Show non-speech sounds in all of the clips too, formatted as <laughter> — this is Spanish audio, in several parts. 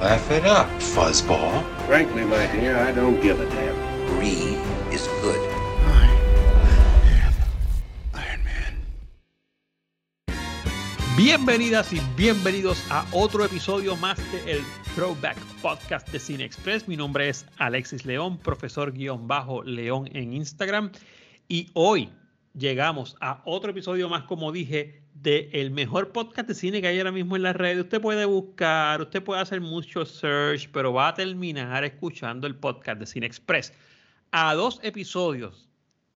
Laugh it up, fuzzball. Frankly, my dear, I don't give a damn. Brie is good. Iron Man. Bienvenidas y bienvenidos a otro episodio más de el Throwback Podcast de Cine Express. Mi nombre es Alexis León, profesor guion bajo León en Instagram. Y hoy llegamos a otro episodio más, como dije, de el mejor podcast de cine que hay ahora mismo en la red. Usted puede buscar, usted puede hacer mucho search, pero va a terminar escuchando el podcast de Cine Express. A dos episodios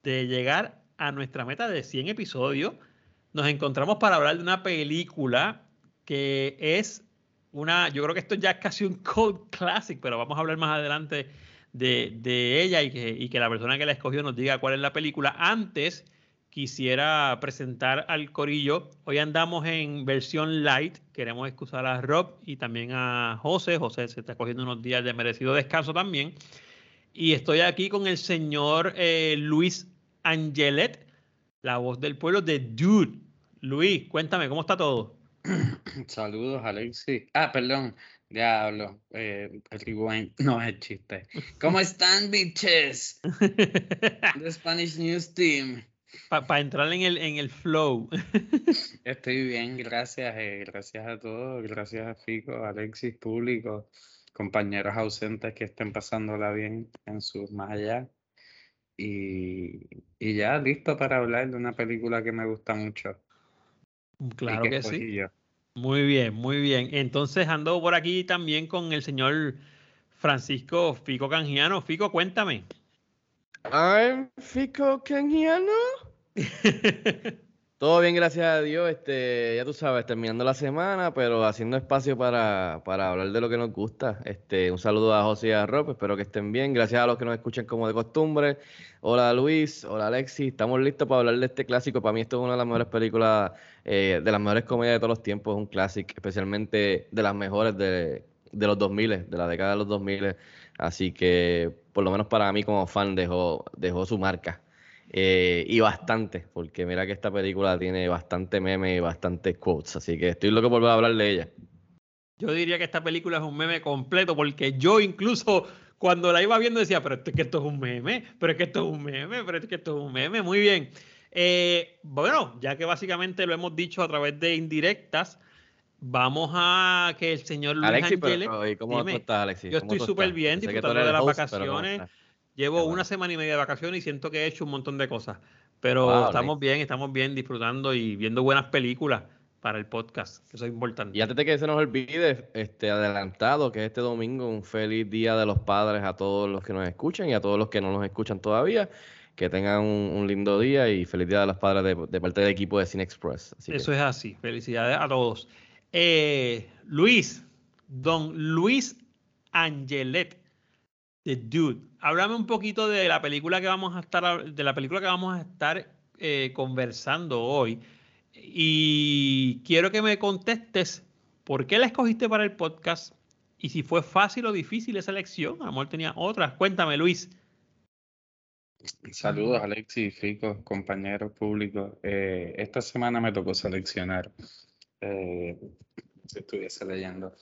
de llegar a nuestra meta de 100 episodios, nos encontramos para hablar de una película que es una, yo creo que esto ya es casi un cult classic, pero vamos a hablar más adelante de, de ella y que, y que la persona que la escogió nos diga cuál es la película. Antes, quisiera presentar al Corillo. Hoy andamos en versión light. Queremos excusar a Rob y también a José. José se está cogiendo unos días de merecido descanso también. Y estoy aquí con el señor eh, Luis Angelet, la voz del pueblo de Dude. Luis, cuéntame, ¿cómo está todo? <coughs> Saludos, Alexis. Ah, perdón, ya hablo. Eh, el <laughs> no es chiste. ¿Cómo están, bitches? <laughs> The Spanish News Team. Para entrar en el, en el flow. <laughs> Estoy bien, gracias. eh, gracias a todos. Gracias a Fico, Alexis, público, compañeros ausentes que estén pasándola bien en sus más allá. Y, y ya listo para hablar de una película que me gusta mucho. claro que sí. yo. Muy bien, muy bien. Entonces ando por aquí también con el señor Francisco Fico Canjiano. Fico, cuéntame. I'm Fico Kengiano. <laughs> Todo bien, gracias a Dios. Este, ya tú sabes, terminando la semana, pero haciendo espacio para, hablar de lo que nos gusta. Este, un saludo a José y a Rob, espero que estén bien. Gracias a los que nos escuchan como de costumbre. Hola Luis, hola Alexis, estamos listos para hablar de este clásico. Para mí esto es una de las mejores películas, eh, de las mejores comedias de todos los tiempos, es un clásico, especialmente de las mejores de, de los 2000, de la década de los 2000. Así que, por lo menos para mí como fan, dejó su marca. Eh, y bastante, porque mira que esta película tiene bastante meme y bastante quotes, así que estoy loco por volver a hablar de ella. Yo diría que esta película es un meme completo, porque yo incluso cuando la iba viendo decía, pero es que esto es un meme, pero es que esto es un meme, pero es que esto es un meme. Muy bien. Eh, bueno, ya que básicamente lo hemos dicho a través de indirectas, vamos a que el señor Luis Alexis, pero, ¿y cómo dime. tú estás, Alexis? Yo ¿Cómo estoy súper bien, disfrutando de las host, pero ¿cómo vacaciones. Llevo una semana y media de vacaciones y siento que he hecho un montón de cosas. Pero Wow, estamos nice. bien, estamos bien disfrutando y viendo buenas películas para el podcast, que eso es importante. Y antes de que se nos olvide, este adelantado, que es este domingo, un feliz día de los padres a todos los que nos escuchan y a todos los que no nos escuchan todavía. Que tengan un, un lindo día y feliz día de los padres de, de parte del equipo de Cine Express. Así que- Eso es así. Felicidades a todos. Eh, Luis, don Luis Angelet, Dude. Háblame un poquito de la película que vamos a estar, de la película que vamos a estar eh, conversando hoy. Y quiero que me contestes por qué la escogiste para el podcast y si fue fácil o difícil esa elección. A lo mejor tenía otras. Cuéntame, Luis. Saludos, Alexis, Fico, compañeros públicos. Eh, esta semana me tocó seleccionar. eh, si estuviese leyendo.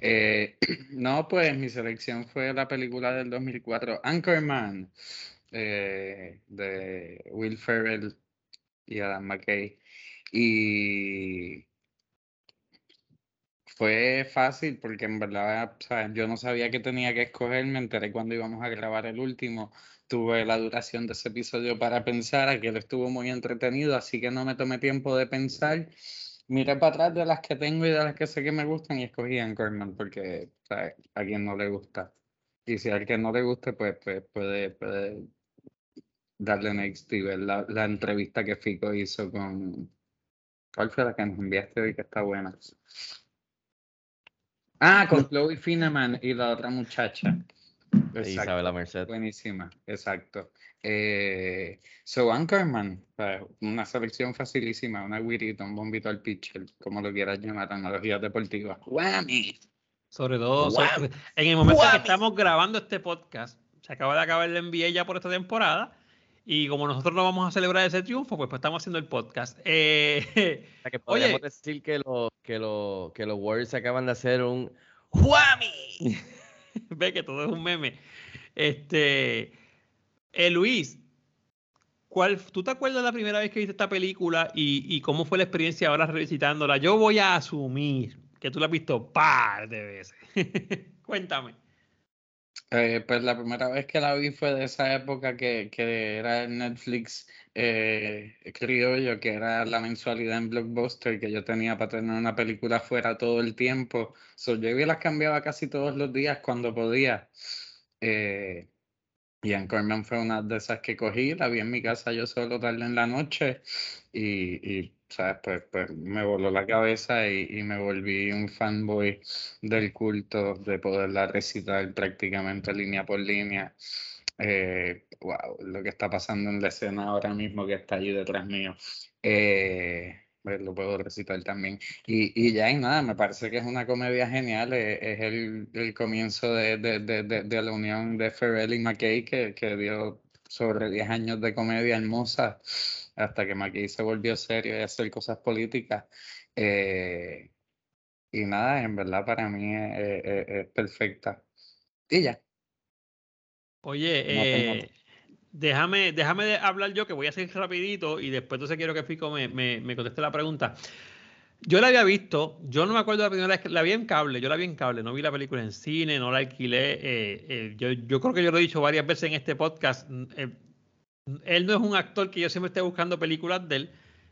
Eh, <clears throat> no, pues mi selección fue la película del 2004, Anchorman, eh, de Will Ferrell y Adam McKay. Y fue fácil porque en verdad, o sea, yo no sabía que tenía que escoger, me enteré cuando íbamos a grabar el último. Tuve la duración de ese episodio para pensar, aquel estuvo muy entretenido, así que no me tomé tiempo de pensar. Miré para atrás de las que tengo y de las que sé que me gustan y escogí Anchorman porque o sea, a quien no le gusta. Y si a alguien no le guste, pues, pues puede, puede darle next y ver la, la entrevista que Fico hizo con... ¿Cuál fue la que nos enviaste hoy que está buena? Ah, con Chloe Fineman y la otra muchacha. Isabela Merced. Buenísima, exacto. Eh, so Anchorman, pues, una selección facilísima, una guirita, un bombito al pitcher, como lo quieras llamar, analogías deportivas. ¡Whammy! Sobre todo, sobre- en el momento en que estamos grabando este podcast, se acaba de acabar el NBA ya por esta temporada. Y como nosotros no vamos a celebrar ese triunfo, pues, pues estamos haciendo el podcast. Eh, O sea, que <laughs> Oye. decir que, los que, los que los Warriors acaban de hacer un ¡Juami! <laughs> ve que todo es un meme. Este, eh, Luis, ¿cuál, ¿tú te acuerdas la primera vez que viste esta película y, cómo fue la experiencia ahora revisitándola? Yo voy a asumir que tú la has visto par de veces. <laughs> Cuéntame. Eh, pues la primera vez que la vi fue de esa época que, era el Netflix eh, criollo, que era la mensualidad en Blockbuster que yo tenía para tener una película fuera todo el tiempo. So, yo las cambiaba casi todos los días cuando podía. Eh, y Anchorman fue una de esas que cogí, la vi en mi casa yo solo tarde en la noche y, y ¿sabes? Pues, pues me voló la cabeza y, y me volví un fanboy del culto de poderla recitar prácticamente línea por línea. Eh, wow, lo que está pasando en la escena ahora mismo que está allí detrás mío. Eh, lo puedo recitar también. Y, y ya y nada, me parece que es una comedia genial. eh, Es, el, el comienzo de, de, de, de, la unión de Ferrell y McKay que, que dio sobre 10 años de comedia hermosa hasta que McKay se volvió serio y hacer cosas políticas. Eh, y nada, en verdad para mí es, es- es- es perfecta. Y ya. Oye, No eh, déjame, déjame de hablar yo, que voy a hacer rapidito y después entonces quiero que Fico me, me, me conteste la pregunta. Yo la había visto, yo no me acuerdo la primera vez que la vi en cable, yo la vi en cable, no vi la película en cine, no la alquilé. eh, eh, yo, yo creo que yo lo he dicho varias veces en este podcast. mm, eh, él no es un actor que yo siempre esté buscando películas de él.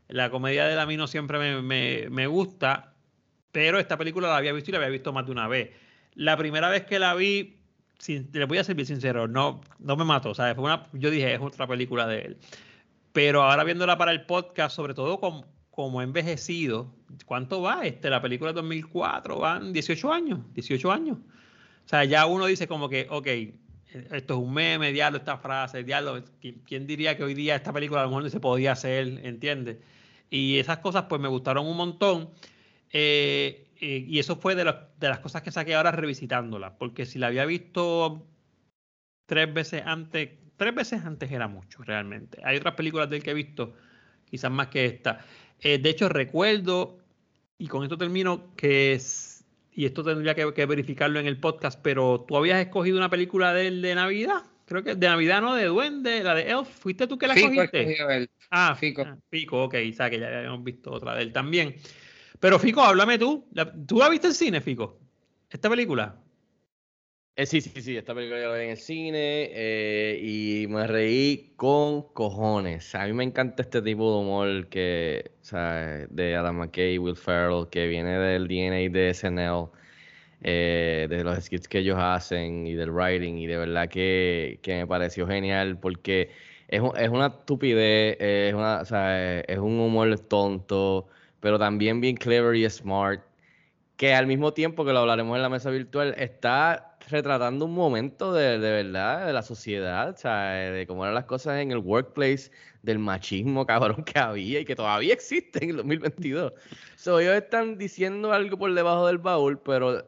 La comedia de él a mí no siempre me, me- me gusta, pero esta película la había visto y la había visto más de una vez. La primera vez que la vi, le voy a ser bien sincero, no, no me mató, ¿sabes? Fue una, yo dije, es otra película de él. Pero ahora viéndola para el podcast, sobre todo como, como envejecido, ¿cuánto va? Este, la película de 2004, van 18 años, 18 años. O sea, ya uno dice como que, ok, esto es un meme, diablo, esta frase, diablo, ¿qui- ¿quién diría que hoy día esta película a lo mejor no se podía hacer, ¿entiendes? Y esas cosas pues me gustaron un montón. Eh, eh, y eso fue de, las- de las cosas que saqué ahora revisitándola, porque si la había visto tres veces antes, tres veces antes era mucho realmente. Hay otras películas del que he visto, quizás más que esta. Eh, de hecho, recuerdo, y con esto termino, que es, y esto tendría que, que verificarlo en el podcast, pero tú habías escogido una película de de Navidad, creo que de Navidad, ¿no? De Duende, la de Elf, ¿fuiste tú que la Fico escogiste? él. Ah, Fico. ah, Fico, ok, o sea que ya habíamos visto otra de él también. Pero Fico, háblame tú. ¿Tú la viste en cine, Fico? ¿Esta película? Eh, sí, sí, sí, esta película yo la vi en el cine eh, y me reí con cojones. A mí me encanta este tipo de humor que, o de Adam McKay, Will Ferrell, que viene del DNA de SNL, eh, de los skits que ellos hacen y del writing, y de verdad que, que me pareció genial porque es, es una estupidez, es, una, o sea, es un humor tonto, pero también bien clever y smart que al mismo tiempo que lo hablaremos en la mesa virtual, está retratando un momento de, de verdad de la sociedad, o sea, de cómo eran las cosas en el workplace, del machismo <laughs> cabrón que había y que todavía existe en el 2022. So, ellos están diciendo algo por debajo del baúl, pero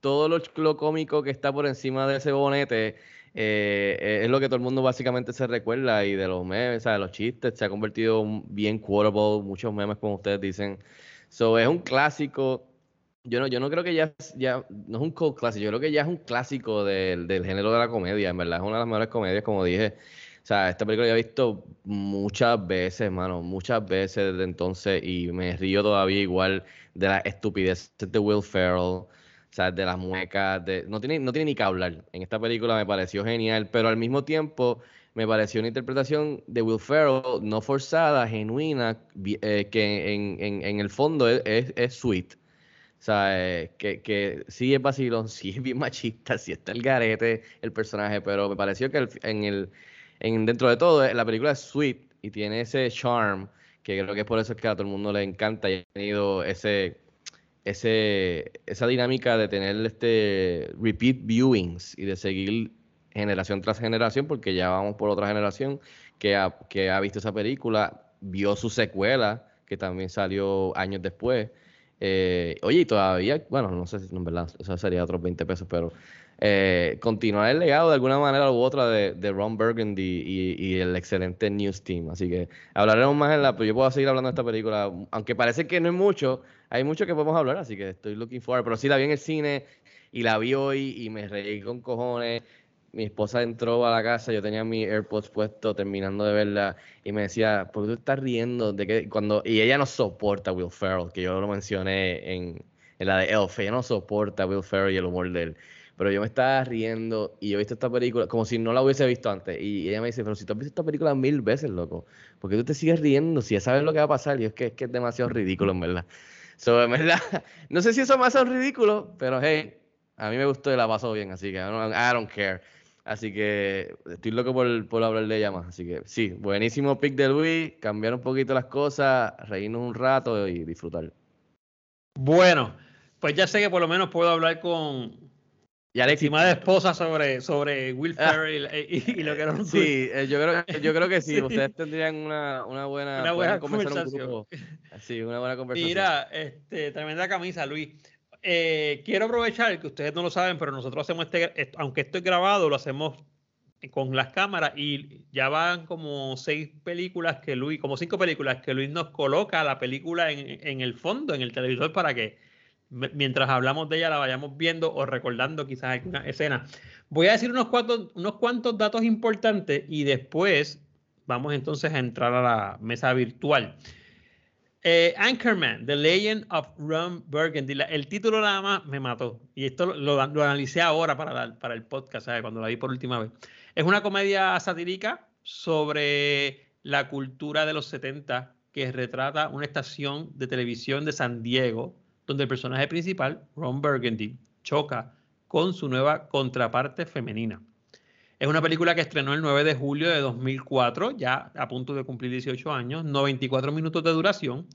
todo lo, lo cómico que está por encima de ese bonete eh, es lo que todo el mundo básicamente se recuerda y de los memes, sea, de los chistes, se ha convertido en bien quotable, muchos memes como ustedes dicen. So, es un clásico. Yo no, yo no creo que ya, ya no es un cult clásico, yo creo que ya es un clásico del, del género de la comedia, en verdad, es una de las mejores comedias, como dije. O sea, esta película yo he visto muchas veces, hermano, muchas veces desde entonces y me río todavía igual de las estupideces de Will Ferrell, sea, de las muecas, de... no tiene, no tiene ni que hablar. En esta película me pareció genial, pero al mismo tiempo me pareció una interpretación de Will Ferrell no forzada, genuina, eh, que en, en, en el fondo es, sweet. O sea, eh, que, que sí es vacilón, <laughs> sí es bien machista, sí está el garete el personaje, pero me pareció que en el, en, dentro de todo eh, la película es sweet y tiene ese charm que creo que es por eso que a todo el mundo le encanta y ha tenido ese, ese, esa dinámica de tener este repeat viewings y de seguir generación tras generación, porque ya vamos por otra generación que ha, que ha visto esa película, vio su secuela, que también salió años después. Eh, oye, y todavía, bueno, no sé si en verdad, eso sería otros 20 pesos, pero eh, continuar el legado de alguna manera u otra de, Ron Burgundy y, el excelente News Team. Así que hablaremos más en la. Pero yo puedo seguir hablando de esta película, aunque parece que no es mucho, hay mucho que podemos hablar, así que estoy looking forward. Pero sí la vi en el cine y la vi hoy y me reí con cojones mi esposa entró a la casa, yo tenía mi AirPods puesto terminando de verla y me decía, ¿por qué tú estás riendo? De que cuando y ella no soporta a Will Ferrell, que yo lo mencioné en, en la de Elf, ella no soporta a Will Ferrell y el humor de él. Pero yo me estaba riendo y yo he visto esta película como si no la hubiese visto antes. Y ella me dice, pero si tú has visto esta película mil veces, loco, ¿por qué tú te sigues riendo? Si ya sabes lo que va a pasar. Y es que es, demasiado ridículo, en verdad. So, en verdad, <laughs> no sé si eso me hace ridículo, pero hey, a mí me gustó y la pasó bien, así que I don't, I don't care. Así que estoy loco por, por, hablar de ella más. Así que sí, buenísimo pick de Luis, cambiar un poquito las cosas, reírnos un rato y disfrutar. Bueno, pues ya sé que por lo menos puedo hablar con y Alexis, de esposa sobre, sobre Will ah. Ferrell y, lo que era un Sí, eh, yo creo, yo creo que sí, <laughs> ustedes tendrían una, una buena, una buena conversación. sí, una buena conversación. Mira, este, tremenda camisa, Luis. Eh, quiero aprovechar que ustedes no lo saben, pero nosotros hacemos este, aunque esto es grabado, lo hacemos con las cámaras y ya van como seis películas que Luis, como cinco películas que Luis nos coloca la película en, el fondo, en el televisor, para que mientras hablamos de ella la vayamos viendo o recordando quizás alguna escena. Voy a decir unos cuantos, unos cuantos datos importantes y después vamos entonces a entrar a la mesa virtual. Eh, Anchorman, The Legend of Ron Burgundy. el título nada más me mató. Y esto lo, analicé ahora para, para el podcast, cuando la vi por última vez. Es una comedia satírica sobre la cultura de los 70 que retrata una estación de televisión de San Diego, donde el personaje principal, Ron Burgundy, choca con su nueva contraparte femenina. Es una película que estrenó el 9 de julio de 2004, ya a punto de cumplir 18 años, 94 minutos de duración,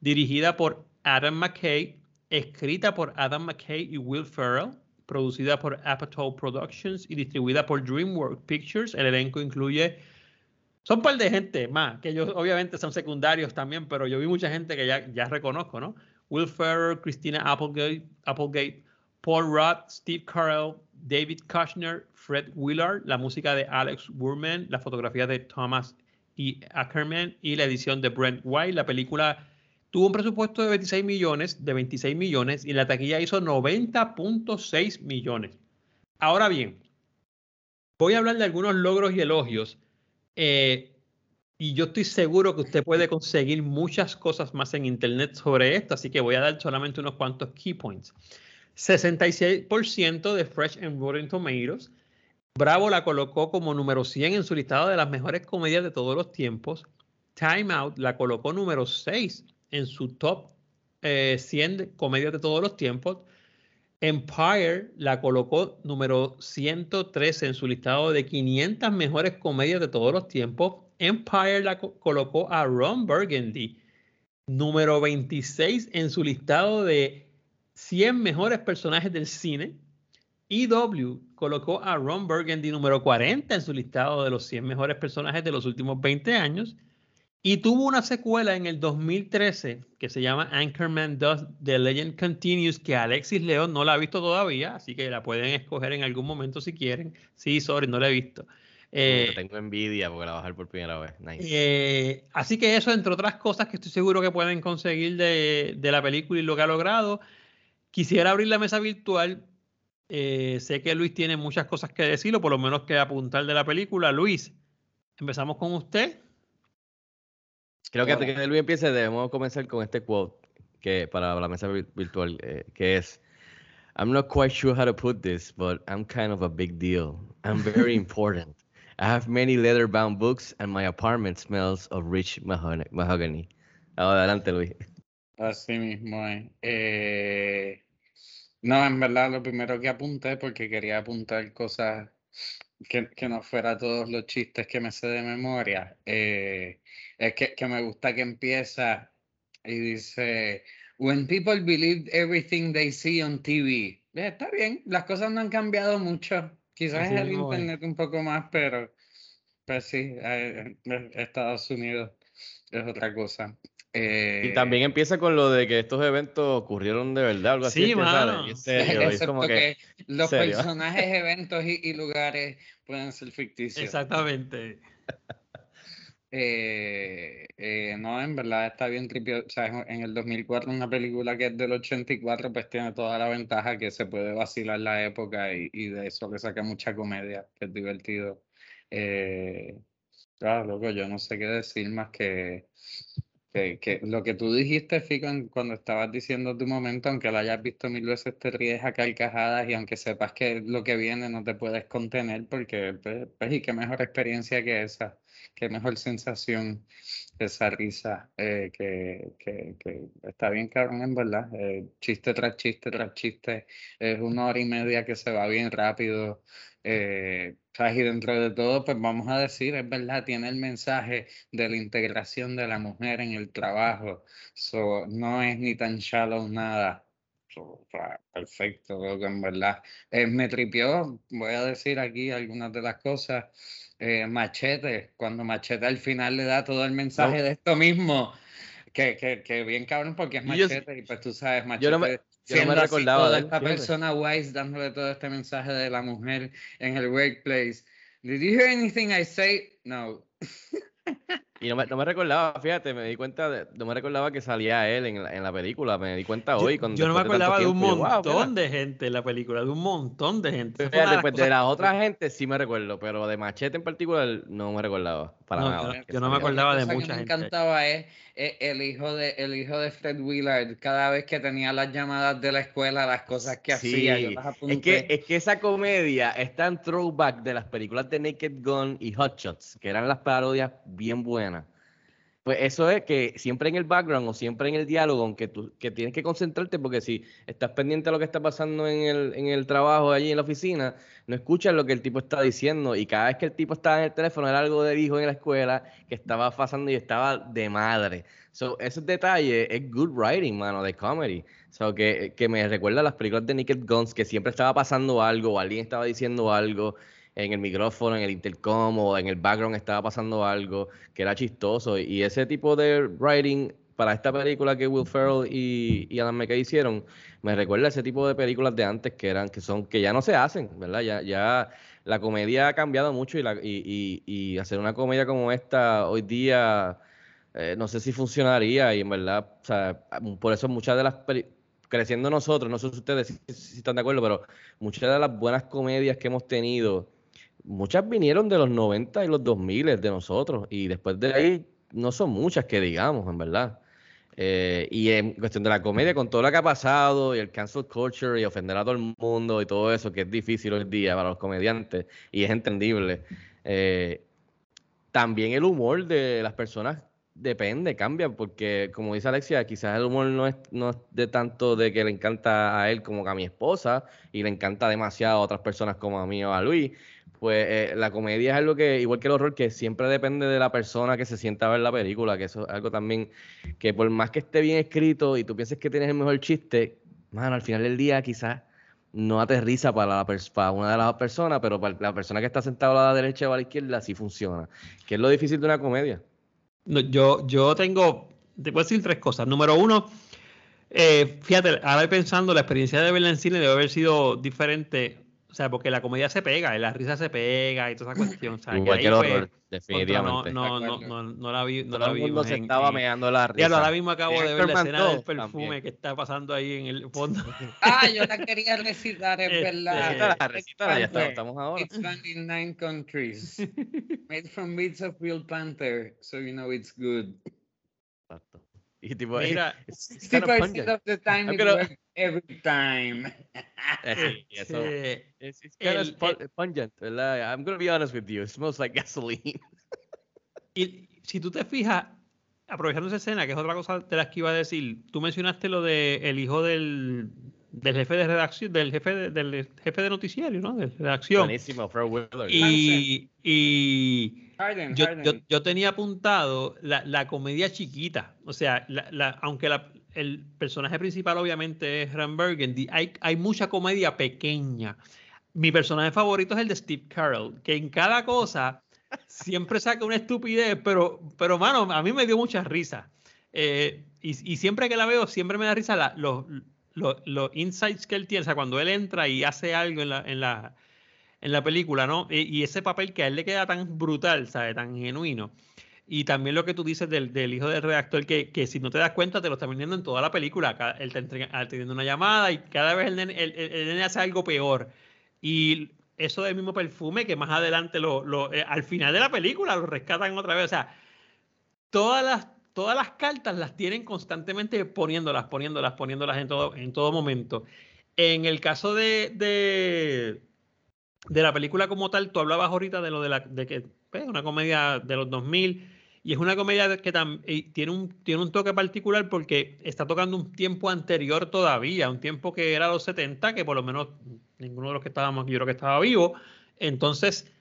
dirigida por Adam McKay, escrita por Adam McKay y Will Ferrell, producida por Apatow Productions y distribuida por DreamWorks Pictures. El elenco incluye son un par de gente más, que ellos obviamente son secundarios también, pero yo vi mucha gente que ya, ya reconozco, ¿no? Will Ferrell, Christina Applegate, Paul Rudd, Steve Carell, David Kushner, Fred Willard, la música de Alex Wurman, la fotografía de Thomas E. Ackerman y la edición de Brent White. La película tuvo un presupuesto de 26 millones, de 26 millones y la taquilla hizo 90.6 millones. Ahora bien, voy a hablar de algunos logros y elogios. Eh, y yo estoy seguro que usted puede conseguir muchas cosas más en internet sobre esto, así que voy a dar solamente unos cuantos key points. 66% de Fresh and Rotten Tomatoes. Bravo la colocó como número 100 en su listado de las mejores comedias de todos los tiempos. Time Out la colocó número 6 en su top 100 eh, comedias de todos los tiempos. Empire la colocó número 113 en su listado de 500 mejores comedias de todos los tiempos. Empire la colocó a Ron Burgundy número 26 en su listado de 100 mejores personajes del cine. EW colocó a Ron Burgundy número 40 en su listado de los 100 mejores personajes de los últimos 20 años. Y tuvo una secuela en el 2013 que se llama Anchorman 2 The Legend Continues, que Alexis León no la ha visto todavía, así que la pueden escoger en algún momento si quieren. Sí, sorry, no la he visto. Eh, tengo envidia porque la bajar por primera vez. Eh, así que eso, entre otras cosas que estoy seguro que pueden conseguir de, de la película y lo que ha logrado. Quisiera abrir la mesa virtual. Eh, sé que Luis tiene muchas cosas que decir, o por lo menos que apuntar de la película. Luis, empezamos con usted. Creo que antes que Luis empiece, debemos comenzar con este quote que para la mesa virtual, eh, que es I'm not quite sure how to put this, but I'm kind of a big deal. I'm very <laughs> important. I have many leather-bound books, and my apartment smells of rich mahogany. Adelante, Luis. Así mismo Eh, no, en verdad lo primero que apunté, porque quería apuntar cosas que, que no fuera todos los chistes que me sé de memoria, eh, es que, que me gusta que empieza y dice, When people believe everything they see on TV. Eh, Está bien, las cosas no han cambiado mucho. Quizás Así es el internet un poco más, pero pues sí, eh, eh, Estados Unidos es otra cosa. Y Eh, también empieza con lo de que estos eventos ocurrieron de verdad, algo así. Sí, sale, mano. y en serio, y es como que, que los serio? personajes, eventos y, y lugares pueden ser <laughs> ficticios. Exactamente. Eh, eh, no, en verdad está bien tripio. O en el 2004 una película que es del 84 pues tiene toda la ventaja que se puede vacilar la época y, de eso le saca mucha comedia, que es divertido. Eh, claro, loco, yo no sé qué decir más que, que, lo que tú dijiste, Fico, cuando estabas diciendo tu momento, aunque lo hayas visto mil veces, te ríes a carcajadas y aunque sepas que lo que viene no te puedes contener porque, pues, pues, y qué mejor experiencia que esa qué mejor sensación esa risa eh, que, que, que está bien cabrón en verdad. eh, chiste tras chiste tras chiste. Es una hora y media que se va bien rápido. eh, y dentro de todo, pues vamos a decir, es verdad, tiene el mensaje de la integración de la mujer en el trabajo. So, no es ni tan shallow nada. Perfecto, creo que en verdad. Eh, me tripió, voy a decir aquí algunas de las cosas eh, Machete, cuando Machete al final le da todo el mensaje de esto mismo, que, que, que bien cabrón porque es Y yo- Machete y pues tú sabes, Machete yo no me- yo no me siendo así recordaba toda de esta fíjate. persona wise dándole todo este mensaje de la mujer en el workplace. Did you hear anything I say? No. <laughs> Y no me, no me recordaba, fíjate, me di cuenta, de- no me recordaba que salía él en la, en la película, me di cuenta Yo, hoy. Cuando, yo no me acordaba de un yo, "Wow, montón mira". de gente en la película, de un montón de gente. Las pues de cosas- la otra gente sí me recuerdo, pero de Machete en particular no me recordaba para No, nada. yo yo no me acordaba de mucha que me encantaba es, es el hijo de el hijo de Fred Willard, cada vez que tenía las llamadas de la escuela, las cosas que hacía, yo es que, es que esa comedia está en throwback de las películas de Naked Gun y Hot Shots, que eran las parodias bien buenas. Pues eso es que siempre en el background o siempre en el diálogo, aunque tú que tienes que concentrarte, porque si estás pendiente a lo que está pasando en el, en el trabajo allí en la oficina, no escuchas lo que el tipo está diciendo. Y cada vez que el tipo estaba en el teléfono, era algo de hijo en la escuela que estaba pasando y estaba de madre. So, esos detalles es good writing, mano, de comedy. So, que, que me recuerda a las películas de Naked Guns, que siempre estaba pasando algo, o alguien estaba diciendo algo en el micrófono, en el intercom o en el background estaba pasando algo que era chistoso. Y ese tipo de writing para esta película que Will Ferrell y, y Adam McKay hicieron, me recuerda a ese tipo de películas de antes que eran, que son, que ya no se hacen, ¿verdad? Ya, ya la comedia ha cambiado mucho y, la, y, y- hacer una comedia como esta hoy día eh, no sé si funcionaría y en verdad, o sea, por eso muchas de las creciendo nosotros, no sé si ustedes si están de acuerdo, pero muchas de las buenas comedias que hemos tenido, muchas vinieron de los 90 y los 2000 de nosotros y después de ahí no son muchas que digamos, en verdad. Eh, y en cuestión de la comedia, con todo lo que ha pasado y el cancel culture y ofender a todo el mundo y todo eso, que es difícil hoy día para los comediantes y es entendible. eh, también el humor de las personas depende, cambia, porque como dice Alexia, quizás el humor no es, no es de tanto de que le encanta a él como a mi esposa y le encanta demasiado a otras personas como a mí o a Luis. Pues eh, la comedia es algo que, igual que el horror, que siempre depende de la persona que se sienta a ver la película, que eso es algo también que por más que esté bien escrito y tú pienses que tienes el mejor chiste, mano, al final del día quizás no aterriza para, la para una de las personas, pero para la persona que está sentada a la derecha o a la izquierda sí funciona. Que es lo difícil de una comedia. No, yo, yo tengo, te puedo decir tres cosas. Número uno, eh, fíjate, ahora pensando, la experiencia de verla en cine debe haber sido diferente. O sea, porque la comedia se pega, y la risa se pega y toda esa cuestión. O sea, Igual que el horror, contra, definitivamente. No, no, no, no, no la vi, no Todo la el mundo vimos se estaba en- meando la risa. Diablo, ahora mismo acabo de ver la escena del 2 perfume también. que está pasando ahí en el fondo. <laughs> Ah, yo la quería recitar, es Este, verdad. Recítala, recítala, ya está- estamos ahora. It's found in nine countries. <laughs> Made from bits of real panther, so you know it's good. Exacto. Y tipo, Mira, <laughs> <laughs> it's- kind of 60% pungent. of the time I'm it gonna- works every time. <laughs> Eh, sí, eso. este, It's, it's kind of el- pungent, ¿verdad? I'm gonna be honest with you. It smells like gasoline. Y si tú te fijas, aprovechando esa escena, que es otra cosa de las que iba a decir, tú mencionaste lo de el hijo del, del jefe de redacción, del jefe de, del jefe de noticiario, ¿no? De redacción. Buenísimo, Fred Willard. Y, y Harden, yo, Harden. yo, yo tenía apuntado la, la comedia chiquita. O sea, la, la- aunque el personaje principal obviamente es Ram Burgundy, hay, hay mucha comedia pequeña. Mi personaje favorito es el de Steve Carell, que en cada cosa <laughs> siempre saca una estupidez, pero, pero mano, a mí me dio mucha risa. Eh, y, y, siempre que la veo, siempre me da risa los, los, los, insights que él tiene, o sea, cuando él entra y hace algo en la, en la, en la película, ¿no? Y, y, ese papel que a él le queda tan brutal, ¿sabes? Tan genuino. Y también lo que tú dices del, del hijo del redactor, que, que, si no te das cuenta, te lo está vendiendo en toda la película. Él está teniendo una llamada y cada vez el nene, el, el nene hace algo peor. Y eso del mismo perfume que más adelante lo, lo eh, al final de la película lo rescatan otra vez. O sea, todas las, todas las cartas las tienen constantemente poniéndolas, poniéndolas, poniéndolas en todo, en todo momento. En el caso de, de, de la película como tal, tú hablabas ahorita de lo de la de que es pues, una comedia de los 2000 y es una comedia que tiene, un, tiene un toque particular porque está tocando un tiempo anterior todavía, un tiempo que era los 70, que por lo menos ninguno de los que estábamos yo creo que estaba vivo. Entonces,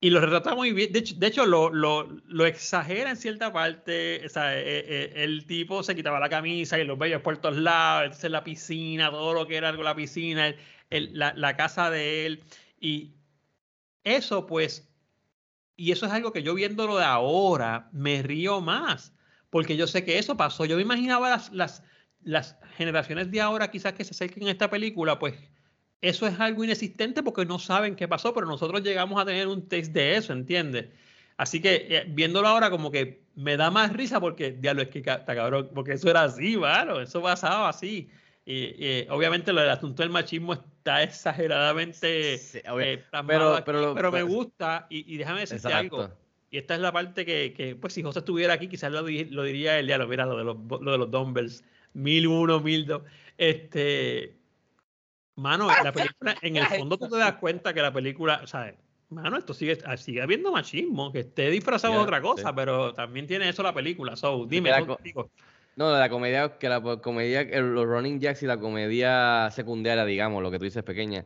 y lo retrata muy bien. De hecho, de hecho lo, lo, lo, exagera en cierta parte. O sea, eh, eh, el tipo se quitaba la camisa y los bellos por todos lados. Entonces, la piscina, todo lo que era la piscina, el, la, la casa de él. Y eso, pues, y eso es algo que yo viéndolo de ahora me río más, porque yo sé que eso pasó. Yo me imaginaba las, las, las generaciones de ahora quizás que se acerquen a esta película, pues eso es algo inexistente porque no saben qué pasó, pero nosotros llegamos a tener un test de eso, ¿entiendes? Así que eh, viéndolo ahora como que me da más risa porque, diablo, es que está cabrón, porque eso era así, ¿vale? Eso pasaba así. Y, obviamente lo del asunto del machismo está exageradamente sí, eh, pero, pero, pero, me gusta y, y déjame decirte exacto. algo. Y esta es la parte que, que, pues si José estuviera aquí, quizás lo, lo diría él, ya lo mira, lo de los, lo de los dumbbells, 1001, 1002. Este, mano, la película, en el fondo tú te das cuenta que la película, ¿sabes? Mano, esto sigue, sigue habiendo machismo, que esté disfrazado de otra cosa, sí. pero también tiene eso la película. So, dime, no, la comedia, que la comedia, los running jacks y la comedia secundaria, digamos, lo que tú dices pequeña.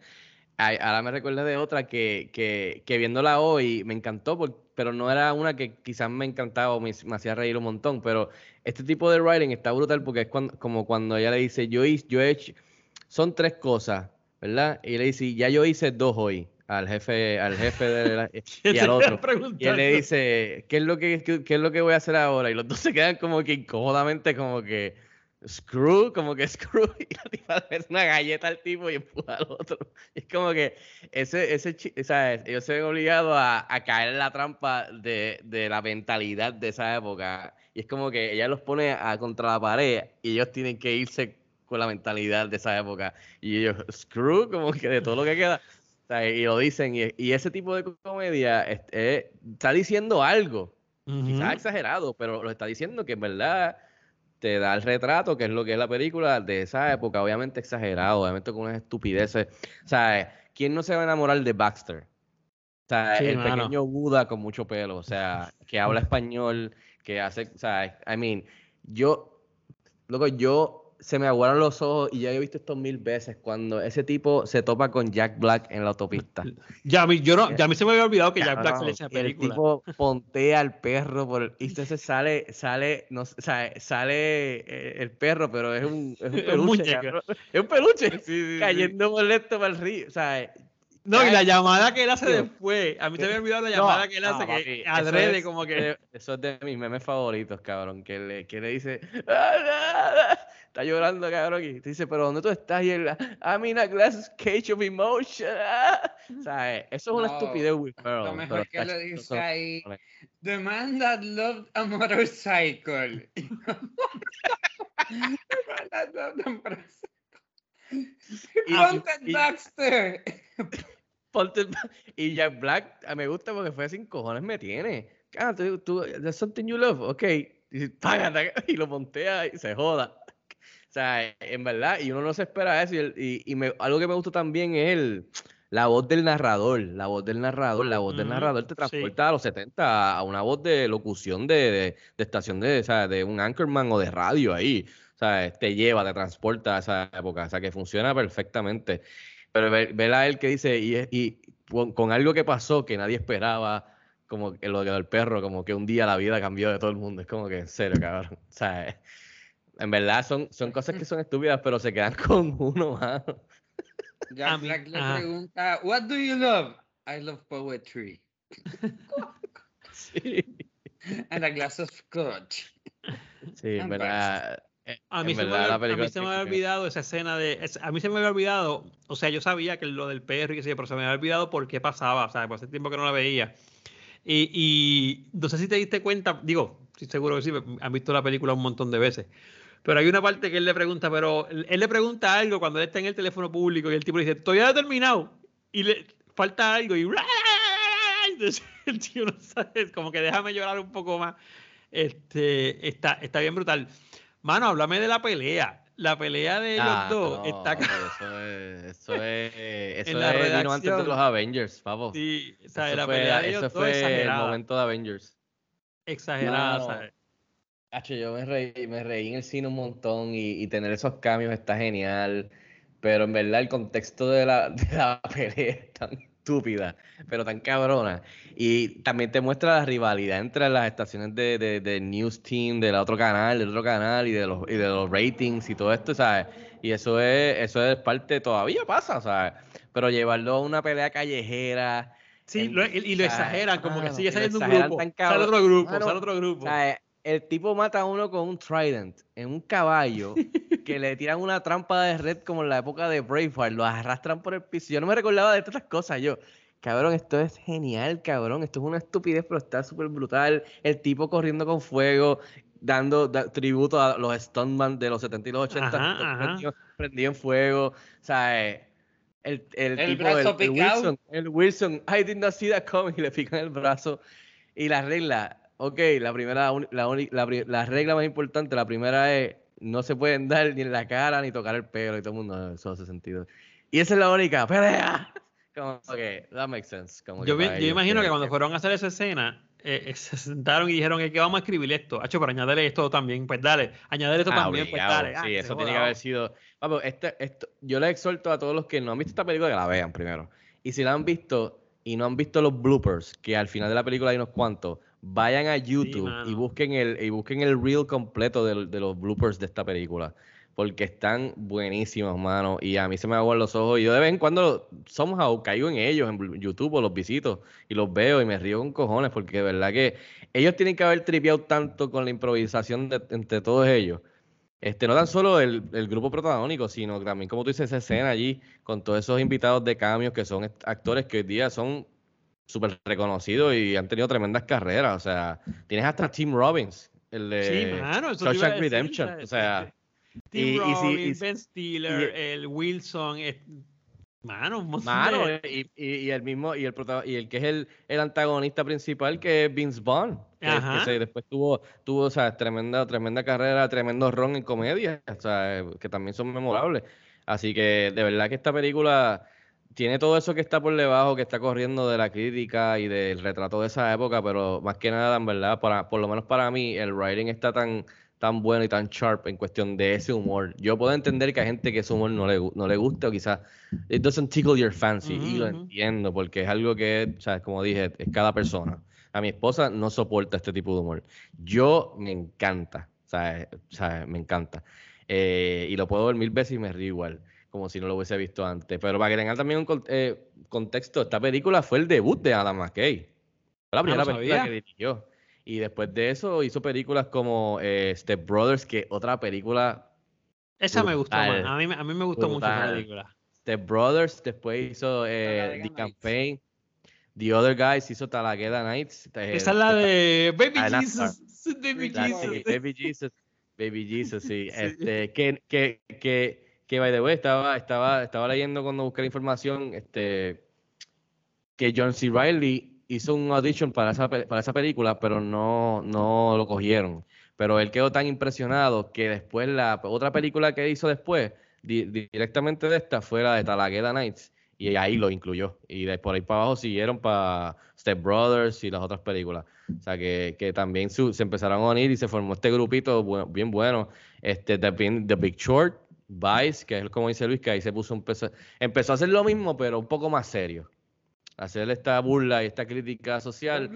Ahora me recuerda de otra que, que, que viéndola hoy me encantó, pero no era una que quizás me encantaba o me, me, hacía reír un montón. Pero este tipo de writing está brutal porque es cuando, como cuando ella le dice, yo, yo he hecho, son tres cosas, ¿verdad? Y le dice, ya yo hice dos hoy al jefe, al jefe de la, <laughs> y al otro. Y él le dice, ¿qué es lo que qué, qué, es lo que voy a hacer ahora? Y los dos se quedan como que incómodamente como que screw, como que <laughs> screw, y la tipa le una galleta al tipo y empuja al otro. Y es como que ese, ese, ¿sabes? Ellos se ven obligados a, a caer en la trampa de, de, la mentalidad de esa época. Y es como que ella los pone a, contra la pared y ellos tienen que irse con la mentalidad de esa época. Y ellos, screw, como que de todo lo que queda y lo dicen, y, y, ese tipo de comedia este, está diciendo algo, uh -huh. quizás exagerado, pero lo está diciendo que en verdad te da el retrato, que es lo que es la película de esa época, obviamente exagerado, obviamente con unas estupideces. O sea, ¿quién no se va a enamorar de Baxter? O sea, sí, el mano. pequeño Buda con mucho pelo, o sea, que habla español, que hace, o sea, I mean, yo, loco, yo se me aguaron los ojos y ya he visto esto mil veces cuando ese tipo se topa con Jack Black en la autopista. Ya a mí, yo no, ya a mí se me había olvidado que Jack Black se le echa película. El tipo pontea al perro por, y entonces sale, sale, no, sea, sale eh, el perro, pero es un, es un <laughs> peluche. es un peluche sí, sí, cayendo sí. molesto para el río. O sea, no, y la llamada que él hace después. A mí se me había olvidado la llamada no, que él hace, no, que papi, adrede es, como que. Eso es de mis memes favoritos, cabrón. Que le, que le dice. Ah, está llorando, cabrón. Y te dice, pero ¿dónde tú estás? Y él, I'm in a glass cage of emotion. o sea, eso es una estupidez, Will Ferrell. Lo mejor que le dice ahí, The man that loved a motorcycle. <laughs> the man that loved a motorcycle. Ponte Baxter. <laughs> Ponte y Jack Black me gusta porque fue sin cojones me tiene. Ah, tú, tú, there's something you love, ok. Y, <laughs> y lo montea y se joda. O sea, en verdad, y uno no se espera eso. Y, y, y me, algo que me gusta también es el, la voz del narrador. La voz del narrador, la voz mm, del narrador te transporta sí. a los 70 a una voz de locución de, de, de estación de, o sea, de un anchorman o de radio ahí. O sea, te lleva, te transporta a esa época. O sea, que funciona perfectamente. Pero ver, ver a él que dice, y, y con, con, algo que pasó que nadie esperaba, como lo del perro, como que un día la vida cambió de todo el mundo. Es como que en serio, cabrón. O sea, En verdad son, son cosas que son estúpidas, pero se quedan <laughs> con uno, mano. Jack Black le ah. pregunta, What do you love? I love poetry. Sí, <laughs> And a glass of scotch. sí, en <laughs> And verdad. eh, A mí, en se me, verdad, a mí se me había olvidado esa escena de. es- A mí se me había olvidado. O sea, yo sabía que lo del perro y qué sé pero se me había olvidado por qué pasaba. O sea, por hace tiempo que no la veía. Y, y no sé si te diste cuenta, digo, sí, seguro que sí, han visto la película un montón de veces. Pero hay una parte que él le pregunta, pero él, él le pregunta algo cuando él está en el teléfono público y el tipo le dice, todavía no he terminado. Y le falta algo y. <laughs> Entonces, el tío no sabe, como que déjame llorar un poco más. Este, está, está bien brutal. Mano, háblame de la pelea. La pelea de Ah, dos no, está Eso es, <laughs> eso es, eso En es vino antes de los Avengers, pavo. Sí, o sea, eso la fue, pelea de ellos eso fue el exagerada. momento de Avengers. Exagerada, Mano, ¿sabes? Hacho, yo me reí, me reí en el cine un montón y, y tener esos cambios está genial. Pero en verdad el contexto de la, <laughs> de la pelea es tan estúpida, pero tan cabrona. Y también te muestra la rivalidad entre las estaciones de, de, de News Team, del otro canal, del otro canal y de los, y de los ratings y todo esto, ¿sabes? Y eso es, eso es parte, todavía pasa, ¿sabes? Pero llevarlo a una pelea callejera. Sí, en- lo- y, y lo exageran, como que mano, sigue saliendo un grupo. tan Sale otro grupo, Mano, sale otro grupo. Sea, el tipo mata a uno con un trident en un caballo <laughs> que le tiran una trampa de red como en la época de Braveheart, lo arrastran por el piso. Yo no me recordaba de estas cosas. Yo, cabrón, esto es genial, cabrón. Esto es una estupidez, pero está súper brutal. El tipo corriendo con fuego, dando da- tributo a los stuntman de los 70 y los 80, Ajá, todo ajá. prendido, prendido en fuego. O sea, eh, el, el, El tipo, brazo el. Wilson, el Wilson, I did not see that coming, y <laughs> le pican el brazo. Y la regla, ok, la primera, la, la, la regla más importante, la primera es, no se pueden dar ni en la cara ni tocar el pelo y todo el mundo, "Ah, eso hace sentido. Y esa es la única, <laughs> pelea. Como que, that makes sense. Como Yo, que yo ellos imagino que que- cuando fueron a hacer esa escena, eh, eh, se sentaron y dijeron que vamos a escribir esto. Hacho, pero añádele esto también. Pues dale, añádele esto Ah, también, pues obligado, dale. Ah, Sí, que eso tiene que haber sido. Vamos, este, esto, yo le exhorto a todos los que no han visto esta película que la vean primero. Y si la han visto y no han visto los bloopers, que al final de la película hay unos cuantos, vayan a YouTube y busquen el, y busquen el reel completo de, los bloopers de esta película. Porque están buenísimos, mano. Y a mí se me aguan los ojos. Y yo de vez en cuando somehow caigo en ellos, en YouTube, o los visito y los veo y me río con cojones. Porque de verdad que ellos tienen que haber tripeado tanto con la improvisación de- entre todos ellos. Este, no tan solo el, el grupo protagónico, sino también, como tú dices, esa escena allí, con todos esos invitados de cambios que son actores que hoy día son súper reconocidos y han tenido tremendas carreras. O sea, tienes hasta Tim Robbins, el de Sí, mano, eso Shawshank Redemption. O sea, Tim y- y Robbins, y si- Ben Stiller, el Wilson, es- mano, Mano, de- y, y- y el mismo, y el y el que es el, el antagonista principal, que es Vince Vaughn, que, que se- después tuvo, tuvo, o sea, tremenda, tremenda carrera, tremendo ron en comedia, o sea, que también son memorables. Así que de verdad que esta película tiene todo eso que está por debajo, que está corriendo de la crítica y del retrato de esa época, pero más que nada, en verdad, para, por lo menos para mí, el writing está tan, tan bueno y tan sharp en cuestión de ese humor. Yo puedo entender que hay gente que ese humor no le, no le gusta o quizás it doesn't tickle your fancy y lo entiendo porque es algo que, o sea, como dije, es cada persona. A mi esposa no soporta este tipo de humor. Yo me encanta, o sea, me encanta. Eh, y lo puedo ver mil veces y me río igual, como si no lo hubiese visto antes. Pero para que tengan también un eh, contexto, esta película fue el debut de Adam McKay. Fue la Ah, no primera película sabía. que dirigió. Y después de eso hizo películas como eh, Step Brothers, que otra película Esa me gustó más. A mí, me- a mí me gustó mucho esa película. Step Brothers, después hizo eh, The. Campaign, The Other Guys hizo Talagueda Nights. eh, Esa es la de Baby. Jesus. Baby la- Jesus. sí, Baby Jesus. Baby Jesus, sí. <laughs> Este, que, que, que, que, by the way, estaba, estaba, estaba leyendo cuando busqué la información, este, que John C. Reilly hizo un audition para esa, para esa película, pero no, no lo cogieron. Pero él quedó tan impresionado que después la otra película que hizo después, di- directamente de esta, fue la de Talagueda Nights. Y ahí lo incluyó. Y de por ahí para abajo siguieron para Step Brothers y las otras películas. O sea, que, que también se empezaron a unir y se formó este grupito bien bueno. Este, The, The Big Short, Vice, que es como dice Luis, que ahí se puso, empezó, empezó a hacer lo mismo, pero un poco más serio. Hacer esta burla y esta crítica social.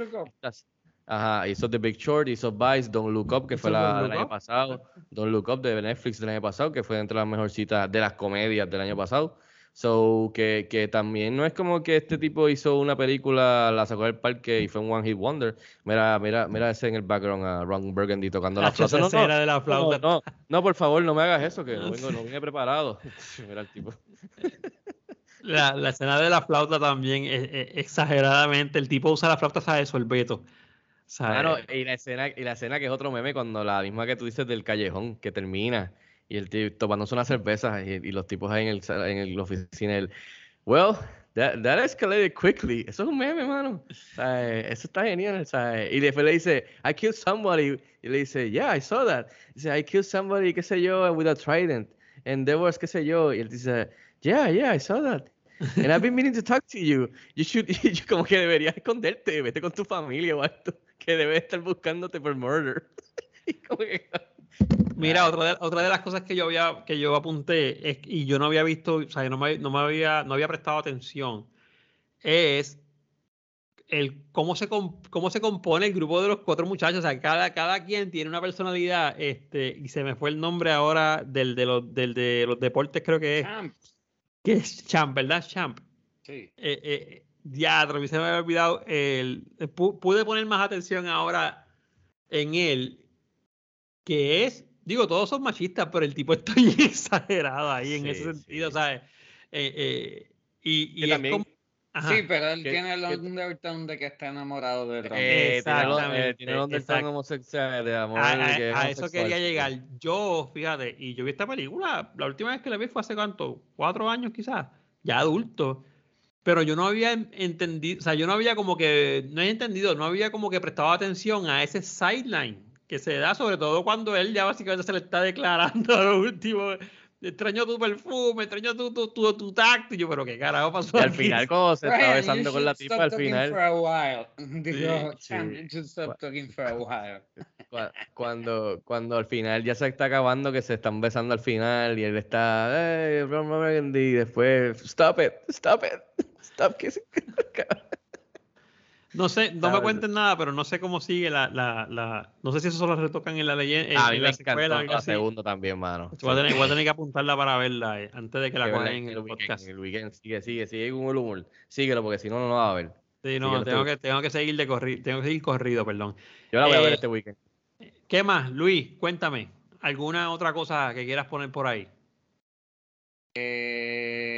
Ajá, hizo The Big Short, hizo Vice, Don't Look Up, que fue ¿Hizo la del año pasado. Don't Look Up de Netflix del año pasado, que fue entre las mejorcitas de las comedias del año pasado. So, que, que también no es como que este tipo hizo una película, la sacó del parque y fue un One Hit Wonder. Mira, mira, mira ese en el background a Ron Burgundy tocando la flauta. No, no, de la flauta. no, no, por favor, no me hagas eso, que no, vengo, no <laughs> vine preparado. <laughs> Mira el tipo. La, la escena de la flauta también, es- es- exageradamente. El tipo usa la flauta, sabe, sorbeto. ¿sabe? Mano, y la escena, y la escena que es otro meme cuando la misma que tú dices del callejón, que termina, y el tipo tomándose una cerveza y, los tipos ahí en el en el- oficina, el well, that, that escalated quickly. Eso es un meme, mano. Eso está genial. y después le dice, I killed somebody. Y le dice, yeah, I saw that. Dice, I killed somebody, qué sé yo, with a trident. And there was, qué sé yo. Y él dice, yeah, yeah, I saw that. And I've been meaning to talk to you. You should, <laughs> como que deberías esconderte, vete con tu familia o que debes estar buscándote por murder. <laughs> Y como que- Mira, otra de, otra de las cosas que yo había, que yo apunté es, y yo no había visto, o sea, no me, no me había, no había prestado atención, es el cómo se, cómo se compone el grupo de los cuatro muchachos. O sea, cada, cada quien tiene una personalidad, este, y se me fue el nombre ahora del de los, del de los deportes, creo que es, Champ. que es Champ, ¿verdad? Champ. Sí. eh, eh, se me había olvidado. El, pude poner más atención ahora en él, que es, digo, todos son machistas, pero el tipo <laughs> está bien exagerado ahí en Sí, ese sentido, sí. ¿sabes? Eh, eh, y, y es también- como- ajá, Sí, pero él Que- tiene el undertone de que está enamorado de Ron. Eh, eh, Exactamente, tiene el undertone homosexual de amor. a, a- que es a eso quería llegar. Yo, fíjate, y yo vi esta película, la última vez que la vi fue hace cuánto, cuatro años quizás, ya adulto. Pero yo no había en- entendido, o sea, yo no había como que, no he entendido, no había como que prestado atención a ese sideline que se da, sobre todo cuando él ya básicamente se le está declarando <laughs> a lo último, extraño tu perfume, extraño tu, tu, tu, tu tacto, y yo, pero qué carajo pasó Y al aquí? final, cuando se you besando con la tipa, al final, For a while. Digo, <laughs> Sí, Champ, sí. you should stop talking for a while. <laughs> cua- cuando, cuando al final ya se está acabando, que se están besando al final, y él está, hey, Ron Burgundy", y después, stop it, stop it, stop kissing. No sé, no me cuenten nada, pero no sé cómo sigue la, la, la no sé si eso solo retocan en la leyenda, en, A mí en me la secuela la segunda también, mano. Voy a, tener, voy a tener que apuntarla para verla eh, antes de que la cojan en el weekend, podcast. en el weekend. Sigue, sigue, sigue con el humor. Síguelo, porque si no, no lo va a ver. Sí, no, síguelo tengo tú. que, tengo que seguir de corrido, tengo que seguir corrido, perdón. Yo la voy a ver Eh, este weekend. ¿Qué más, Luis? Cuéntame. ¿Alguna otra cosa que quieras poner por ahí? Eh,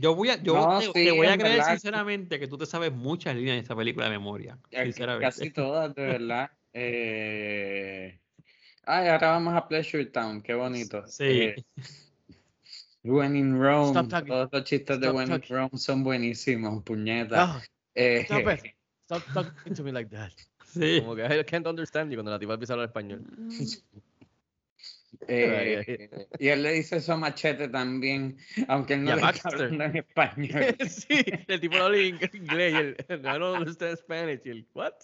Yo voy a, yo No, te, sí, te voy a creer verdad. sinceramente que tú te sabes muchas líneas de esta película de memoria. eh, Sinceramente. casi todas, de verdad. Eh, Ay, ahora vamos a Pleasure Town, qué bonito. Sí. Eh, When in Rome, todos los chistes de When in talking. Rome son buenísimos, puñeta. Ah, Eh, stop it. Stop talking to me like that. Sí. Como que I can't understand you cuando la tipa empieza a hablar español. <laughs> eh, y él le dice eso a Machete también, aunque él no le está hablando en español. <laughs> sí, el tipo no habla inglés I don't understand Spanish. Y él, what?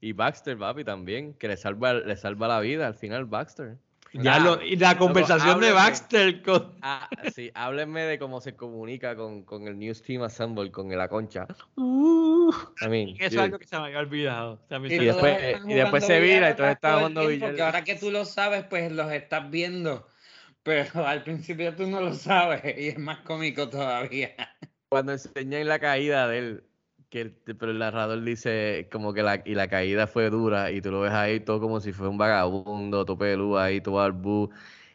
Y Baxter, papi, también, que le salva, le salva la vida al final, Baxter. Ya lo- y la conversación de háblame. Baxter con. Ah, sí, háblenme de cómo se comunica con, con el News Team Assemble, con la concha. I mean, Eso es dude. algo que se me había olvidado. También Y se- después- están y después se vira y billar todos están todo el jugando billar. Que ahora que tú lo sabes, pues los estás viendo. Pero <laughs> al principio tú no lo sabes y es más cómico todavía. Cuando enseñan la caída de él, que el, pero el narrador dice como que la, y la caída fue dura y tú lo ves ahí todo como si fuera un vagabundo, todo peludo ahí, todo barbú.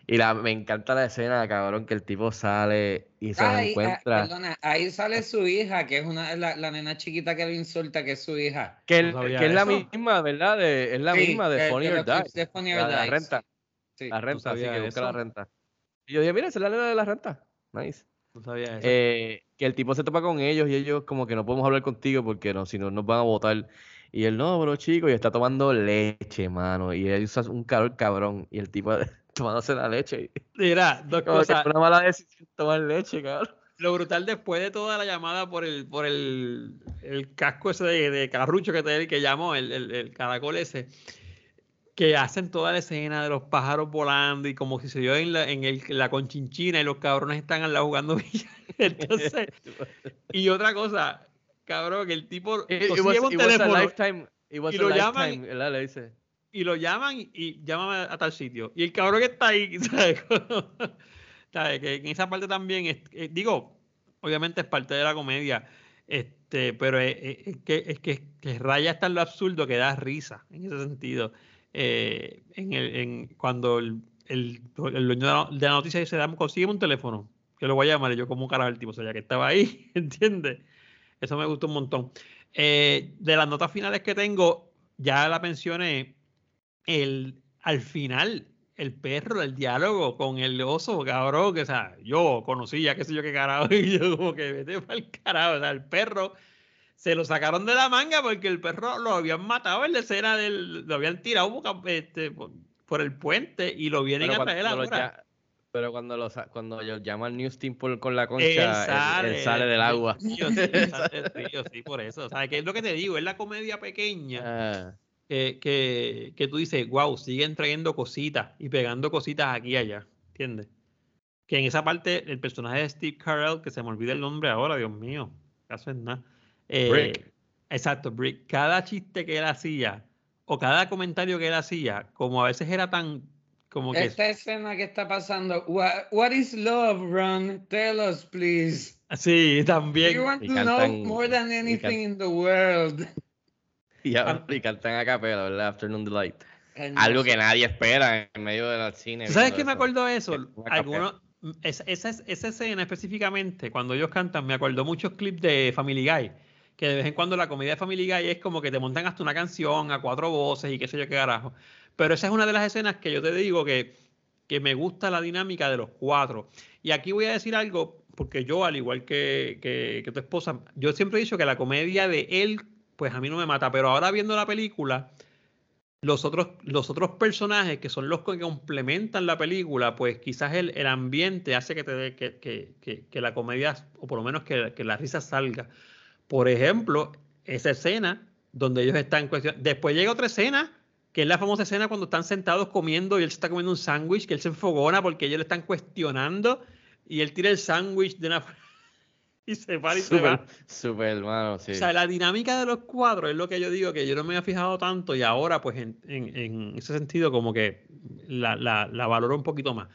Y la, me encanta la escena, cabrón, que el tipo sale y se Ahí, ah, encuentra. perdona, ahí sale su hija, que es una la, la nena chiquita que lo insulta, que es su hija. que el- es la misma, ¿verdad? De, es la Sí, misma de de- Funny de or clips Die. de Funny or La, la renta. sí. La renta, sí, sabía que busca la renta. Y yo dije, mira, esa es la nena de la renta. Nice. No sabía eso. Eh, que el tipo se topa con ellos y ellos como que no podemos hablar contigo porque no, si no nos van a votar. Y él, no, bro, chico, y está tomando leche, mano. Y él usa un calor cabrón. Y el tipo <laughs> tomándose la leche. Mira, dos Como que cosas. fue una mala decisión tomar leche, cabrón. Lo brutal después de toda la llamada por el, por el, el casco ese de, de carrucho que, te, que llamó, el, el, el caracol ese, que hacen toda la escena de los pájaros volando y como si se dio en la, en el, la conchinchina y los cabrones están al lado jugando. <laughs> Entonces, y otra cosa, cabrón, que el tipo It, it was, un it teléfono. lifetime, Y lo llaman- ¿verdad? Le dice. y lo llaman y, llaman a, a tal sitio. Y el cabrón que está ahí, <laughs> ¿sabes? ¿Sabes? Que en esa parte también, es- eh, digo, obviamente es parte de la comedia, este, pero es, es- que, es que, que raya hasta lo absurdo que da risa, en ese sentido. Eh, en el, en, cuando el, el, el dueño de la, noticia dice, dame, consígueme un teléfono, que lo voy a llamar, y yo como carajo el tipo, o sea, ya que estaba ahí, <laughs> ¿entiendes? Eso me gustó un montón. Eh, de las notas finales que tengo, ya la mencioné, el, al final, el perro, el diálogo con el oso, cabrón, que o sea, yo conocía, qué sé yo qué carajo, <laughs> y yo como que vete para el carajo, o sea, el perro se lo sacaron de la manga porque el perro lo habían matado en la escena del, lo habían tirado boca- este, por, por el puente y lo vienen Pero a traer ahora. ya- pero cuando, lo, sa- cuando yo llama al News Team por- con la concha, Él él, él sale, del agua. <laughs> Sí, sí, <laughs> sale por eso. O sea, que es lo que te digo, es la comedia pequeña Ah, que, que, que tú dices, wow, siguen trayendo cositas y pegando cositas aquí y allá, ¿entiendes? Que en esa parte, el personaje de Steve Carell, que se me olvida el nombre ahora, Dios mío, caso es nada. Eh, Brick. Exacto, Brick. Cada chiste que él hacía, o cada comentario que él hacía, como a veces era tan, como que... Esta escena que está pasando. What, what is love, Ron? Tell us, please. Sí, también. want Y to know cantan- more than y anything can- in the world. <laughs> y, a- y cantan a capela, ¿verdad? Afternoon Delight. Ay, Algo no que nadie espera en medio del cine. ¿Tú ¿Sabes qué me acuerdo de eso? Algunos, esa, esa, esa escena específicamente, cuando ellos cantan, me acuerdo muchos clips de Family Guy, que de vez en cuando la comedia de Family Guy es como que te montan hasta una canción a cuatro voces y qué sé yo qué carajo. Pero esa es una de las escenas que yo te digo que, que me gusta la dinámica de los cuatro. Y aquí voy a decir algo, porque yo, al igual que, que, tu esposa, yo siempre he dicho que la comedia de él, pues a mí no me mata, pero ahora viendo la película, los otros, los otros personajes que son los que complementan la película, pues quizás el, el ambiente hace que, te, que, que, que, la comedia, o por lo menos que la risa salga. Por ejemplo, esa escena donde ellos están cuestión. Después llega otra escena, que es la famosa escena cuando están sentados comiendo y él se está comiendo un sándwich, que él se enfogona porque ellos le están cuestionando y él tira el sándwich de una <laughs> y se para y se va. súper, hermano, sí. O sea, la dinámica de los cuadros es lo que yo digo que yo no me había fijado tanto y ahora, pues, en, en- en ese sentido, como que la, la, la valoro un poquito más.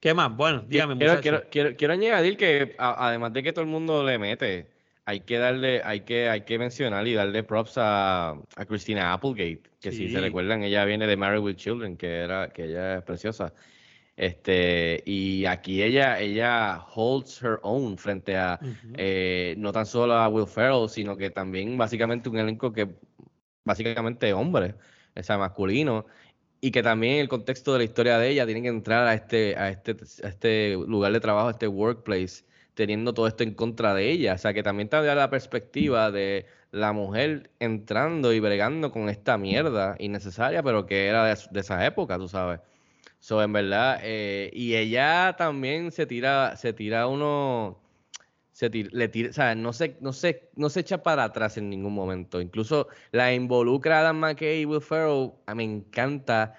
¿Qué más? Bueno, dígame, quiero, quiero, quiero, quiero añadir que a- además de que todo el mundo le mete, hay que darle, hay que, hay que mencionar y darle props a, a Christina Applegate, que si se recuerdan, ella viene de Married with Children, que era, que ella es preciosa. Este, y aquí ella, ella holds her own frente a eh, no tan solo a Will Ferrell, sino que también básicamente un elenco que básicamente hombre, o sea, masculino, y que también el contexto de la historia de ella tienen que entrar a este, a este, a este lugar de trabajo, a este workplace, teniendo todo esto en contra de ella. O sea, que también te da la perspectiva de la mujer entrando y bregando con esta mierda innecesaria, pero que era de, esa época, tú sabes. So, en verdad, eh, y ella también se tira, se tira uno, se tira, o sea, no se, no se, no se echa para atrás en ningún momento. Incluso la involucra Adam McKay y Will Ferrell. A me encanta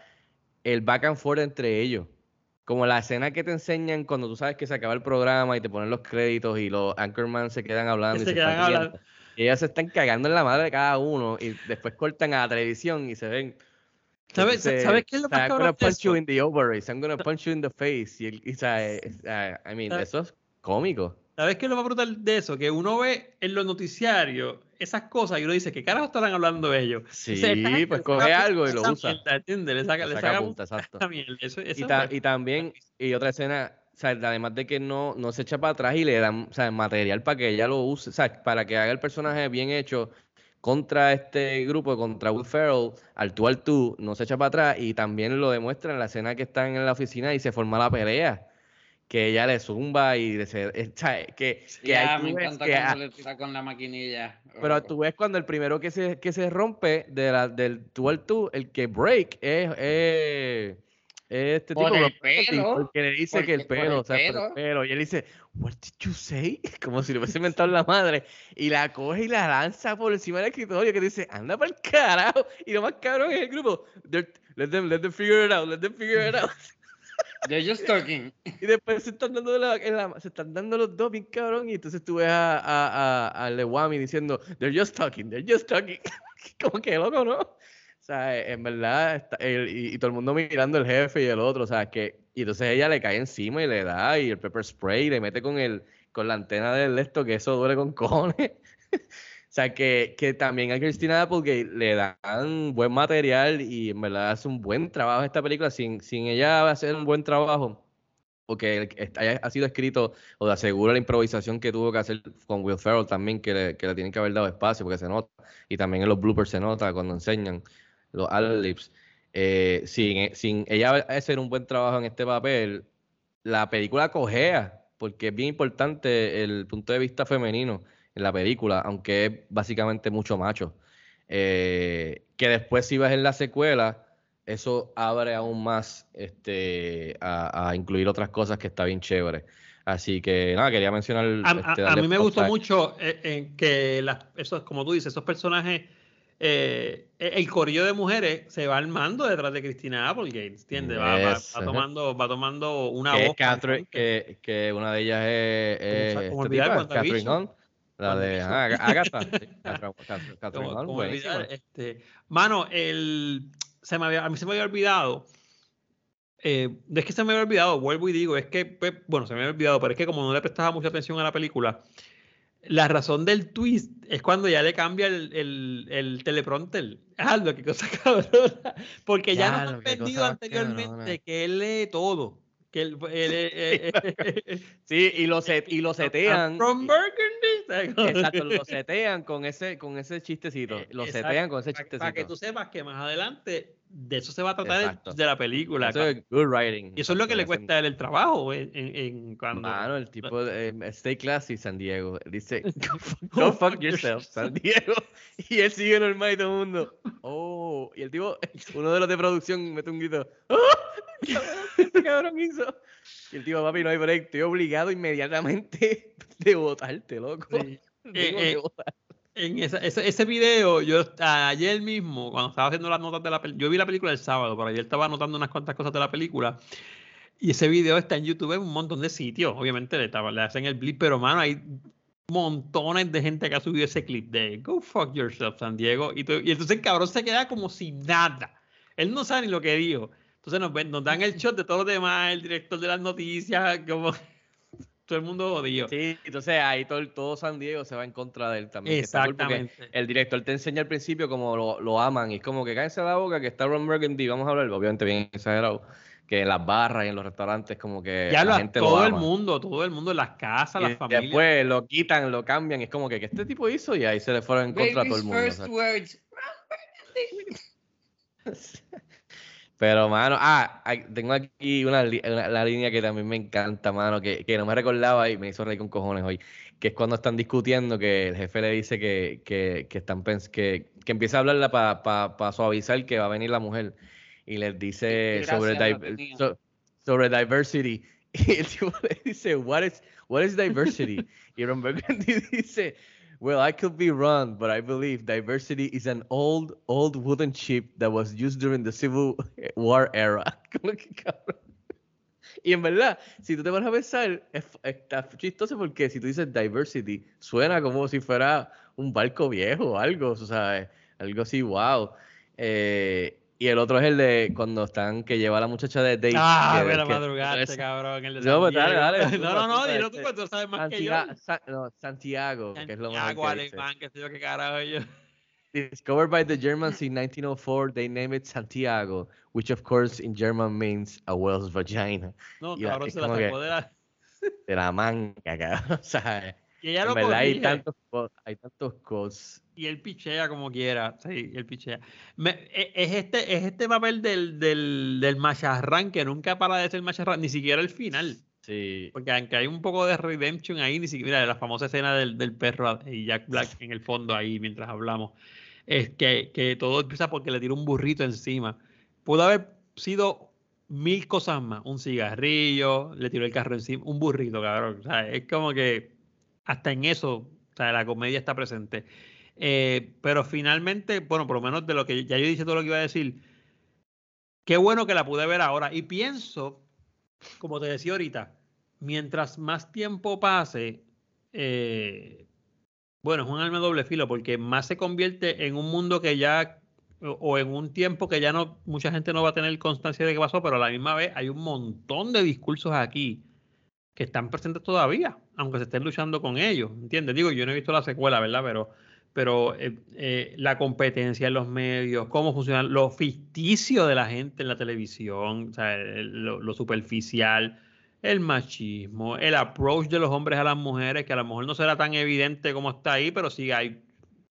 el back and forth entre ellos. Como la escena que te enseñan cuando tú sabes que se acaba el programa y te ponen los créditos y los anchorman se quedan hablando y se se quedan hablando. Y ellas se están cagando en la madre de cada uno y después cortan a la televisión y se ven. ¿Sabes, ¿Sabes qué es lo más I'm gonna cabrón punch you in the ovaries, I'm gonna punch you in the face. Y, y, eh, I mean, ¿Sabes? eso es cómico. ¿Sabes qué es lo más brutal de eso? Que uno ve en los noticiarios esas cosas y uno dice, ¿qué carajo estarán hablando ellos? Sí, Dice, "Esta gente pues coge algo y lo usa. mierda", ¿entiendes? Le saca, Le saca saca punta, exacto. Eso, Y, eso, ta- y también, y otra escena, o sea, además de que no, no se echa para atrás y le dan o sea, material para que ella lo use, o sea, para que haga el personaje bien hecho contra este grupo, contra Will Ferrell, al tú al tú, no se echa para atrás y también lo demuestra en la escena que están en la oficina y se forma la pelea. Que ella le zumba y se, eh, que, que Ya, tú me encanta que cuando le tira con la maquinilla. pero tú ves cuando el primero que se, que se rompe de la, del tú al tú, el que break es, es, es este Por tipo el pelo, porque le dice que el pelo, el o sea, el pelo. y él dice, what did you say? <laughs> Como si le hubiese inventado la madre, y la coge y la lanza por encima del escritorio, que dice, anda para el carajo, y lo más cabrón es el grupo, "They're- let them, let them figure it out, let them figure it out. They're just talking. Y después se están dando, la, la- se están dando los dos bien cabrón. Y entonces tú ves a, a, a, a Lewami diciendo, they're just talking, they're just talking. <laughs> Como que loco, ¿no? O sea, en verdad, está- el- y, y todo el mundo mirando el jefe y el otro, o sea, que. Y entonces ella le cae encima y le da, y el pepper spray, y le mete con el con la antena del esto, que eso duele con cojones. <laughs> O sea, que, que también a Christina Applegate le dan buen material y en verdad hace un buen trabajo esta película. Sin, sin ella hacer un buen trabajo, o que el- est- haya ha sido escrito, o de asegura la improvisación que tuvo que hacer con Will Ferrell también, que le, que le tienen que haber dado espacio, porque se nota. Y también en los bloopers se nota cuando enseñan los ad-libs. Eh, sin, sin ella hacer un buen trabajo en este papel, la película cojea, porque es bien importante el punto de vista femenino en la película, aunque es básicamente mucho macho. Eh, que después si vas en la secuela, eso abre aún más este, a, a incluir otras cosas que está bien chévere. Así que nada, quería mencionar. A, este, a mí me gustó mucho eh, eh, que las, esos, como tú dices, esos personajes, eh, eh, el corillo de mujeres se va armando detrás de Cristina Applegate, ¿entiendes? Va, va- tomando, va tomando una que voz. Catherine, que, que una de ellas es, es? Catherine Hahn, la de Agatha. este, mano, el, se me había, a mí se me había olvidado. eh, no es que se me había olvidado, vuelvo y digo, es que, pues, bueno, se me había olvidado, pero es que como no le prestaba mucha atención a la película, la razón del twist es cuando ya le cambia el, el, el teleprompter. <laughs> Ah, lo que cosa <laughs> cabrona. Porque ya, Ya, nos han vendido anteriormente cabrona. que él lee todo. Que él- eh, eh, <laughs> <laughs> Sí, y lo, set- y lo <laughs> setean. from Burgundy. Exacto, lo setean con ese, con ese chistecito. Lo exacto, setean con ese Para chistecito. que tú sepas que más adelante de eso se va a tratar Exacto. de la película. Eso es good writing. y eso es lo que le cuesta a él el trabajo en, en- en cuando. Mano, el tipo <laughs> de eh, Stay Classy San Diego. Dice, go fuck yourself, San Diego. <laughs> Y él sigue normal y todo el mundo. Oh, y el tipo, <laughs> uno de los de producción mete un grito. ¡Oh! ¿Qué cabrón hizo? Y el tipo, papi, no hay break. Estoy obligado inmediatamente de votarte, loco. Sí. Eh, eh, votar. En esa- ese, ese video, yo ayer mismo, cuando estaba haciendo las notas de la película, yo vi la película el sábado, pero ayer estaba anotando unas cuantas cosas de la película. Y ese video está en YouTube en un montón de sitios. Obviamente le, estaba- le hacen el blip, pero mano, hay montones de gente que ha subido ese clip de Go fuck yourself, San Diego. Y, to- y entonces el cabrón se queda como sin nada. Él no sabe ni lo que dijo. Entonces nos, nos dan el shot de todos los demás, el director de las noticias, como todo el mundo jodido. Sí, entonces ahí todo, todo San Diego se va en contra de él también. Exactamente. El director te enseña al principio como lo, lo aman y es como que cállense la boca que está Ron Burgundy, vamos a hablar, obviamente bien exagerado, que en las barras y en los restaurantes como que Ya la lo, gente lo todo el ama. mundo, todo el mundo en las casas, Y las familias. después lo quitan, lo cambian, y es como que, ¿qué este tipo hizo? Y ahí se le fueron en contra a todo el Baby's mundo. o first sea. words. <laughs> <laughs> Pero, mano, ah, tengo aquí una, la línea que también me encanta, mano, que, que no me recordaba y me hizo reír con cojones hoy, que es cuando están discutiendo que el jefe le dice que, que, que están pens- que, que empieza a hablarla para pa, pa suavizar que va a venir la mujer y les dice Qué sobre, di- so- sobre diversity <laughs> y el tipo le dice, what is, what is diversity? y Ron <laughs> dice, Well, I could be wrong, but I believe diversity is an old, old wooden ship that was used during the Civil <laughs> War era. <laughs> Y en verdad, si tú te vas a pensar, es- está chistoso porque si tú dices diversity, suena como si fuera un barco viejo o algo, o sea, algo así, wow. Eh, y el otro es el de cuando están, que lleva a la muchacha de Date. Ah, que- que- madrugaste, ese- cabrón. El de No, San pues dale, dale, <laughs> No, tú, no, no, dilo tú, este, porque tú sabes más que yo. Santiago, Sa- no, Santiago, que es lo mejor Santiago, que alemán, qué sé yo qué carajo yo. Discovered by the Germans in 1904, they named it Santiago, which of course in German means a whale's vagina. No, Y cabrón, se la que- sacó de la... De la manga, cabrón. <laughs> O sea, Y ella en lo verdad hay tantos, hay tantos cos. Y él pichea como quiera. Sí, él pichea. Me- e- es, este, es este papel del, del, del macharrán que nunca para de ser macharrán, ni siquiera el final. Sí. Porque aunque hay un poco de redemption ahí, ni siquiera la famosa escena del, del perro y Jack Black en el fondo ahí mientras hablamos. Es que, que todo empieza porque le tira un burrito encima. Pudo haber sido mil cosas más. Un cigarrillo, le tiró el carro encima, un burrito, cabrón. O sea, es como que hasta en eso, o sea, la comedia está presente. Eh, pero finalmente, bueno, por lo menos de lo que ya yo dije todo lo que iba a decir, qué bueno que la pude ver ahora. Y pienso como te decía ahorita, mientras más tiempo pase, eh, bueno, es un arma de doble filo porque más se convierte en un mundo que ya o, o en un tiempo que ya no mucha gente no va a tener constancia de que pasó, pero a la misma vez hay un montón de discursos aquí que están presentes todavía, aunque se estén luchando con ellos, ¿entiendes? Digo, yo no he visto la secuela, ¿verdad? Pero, pero eh, eh, la competencia en los medios, cómo funciona, lo ficticio de la gente en la televisión, lo superficial, el machismo, el approach de los hombres a las mujeres, que a lo mejor no será tan evidente como está ahí, pero sigue ahí,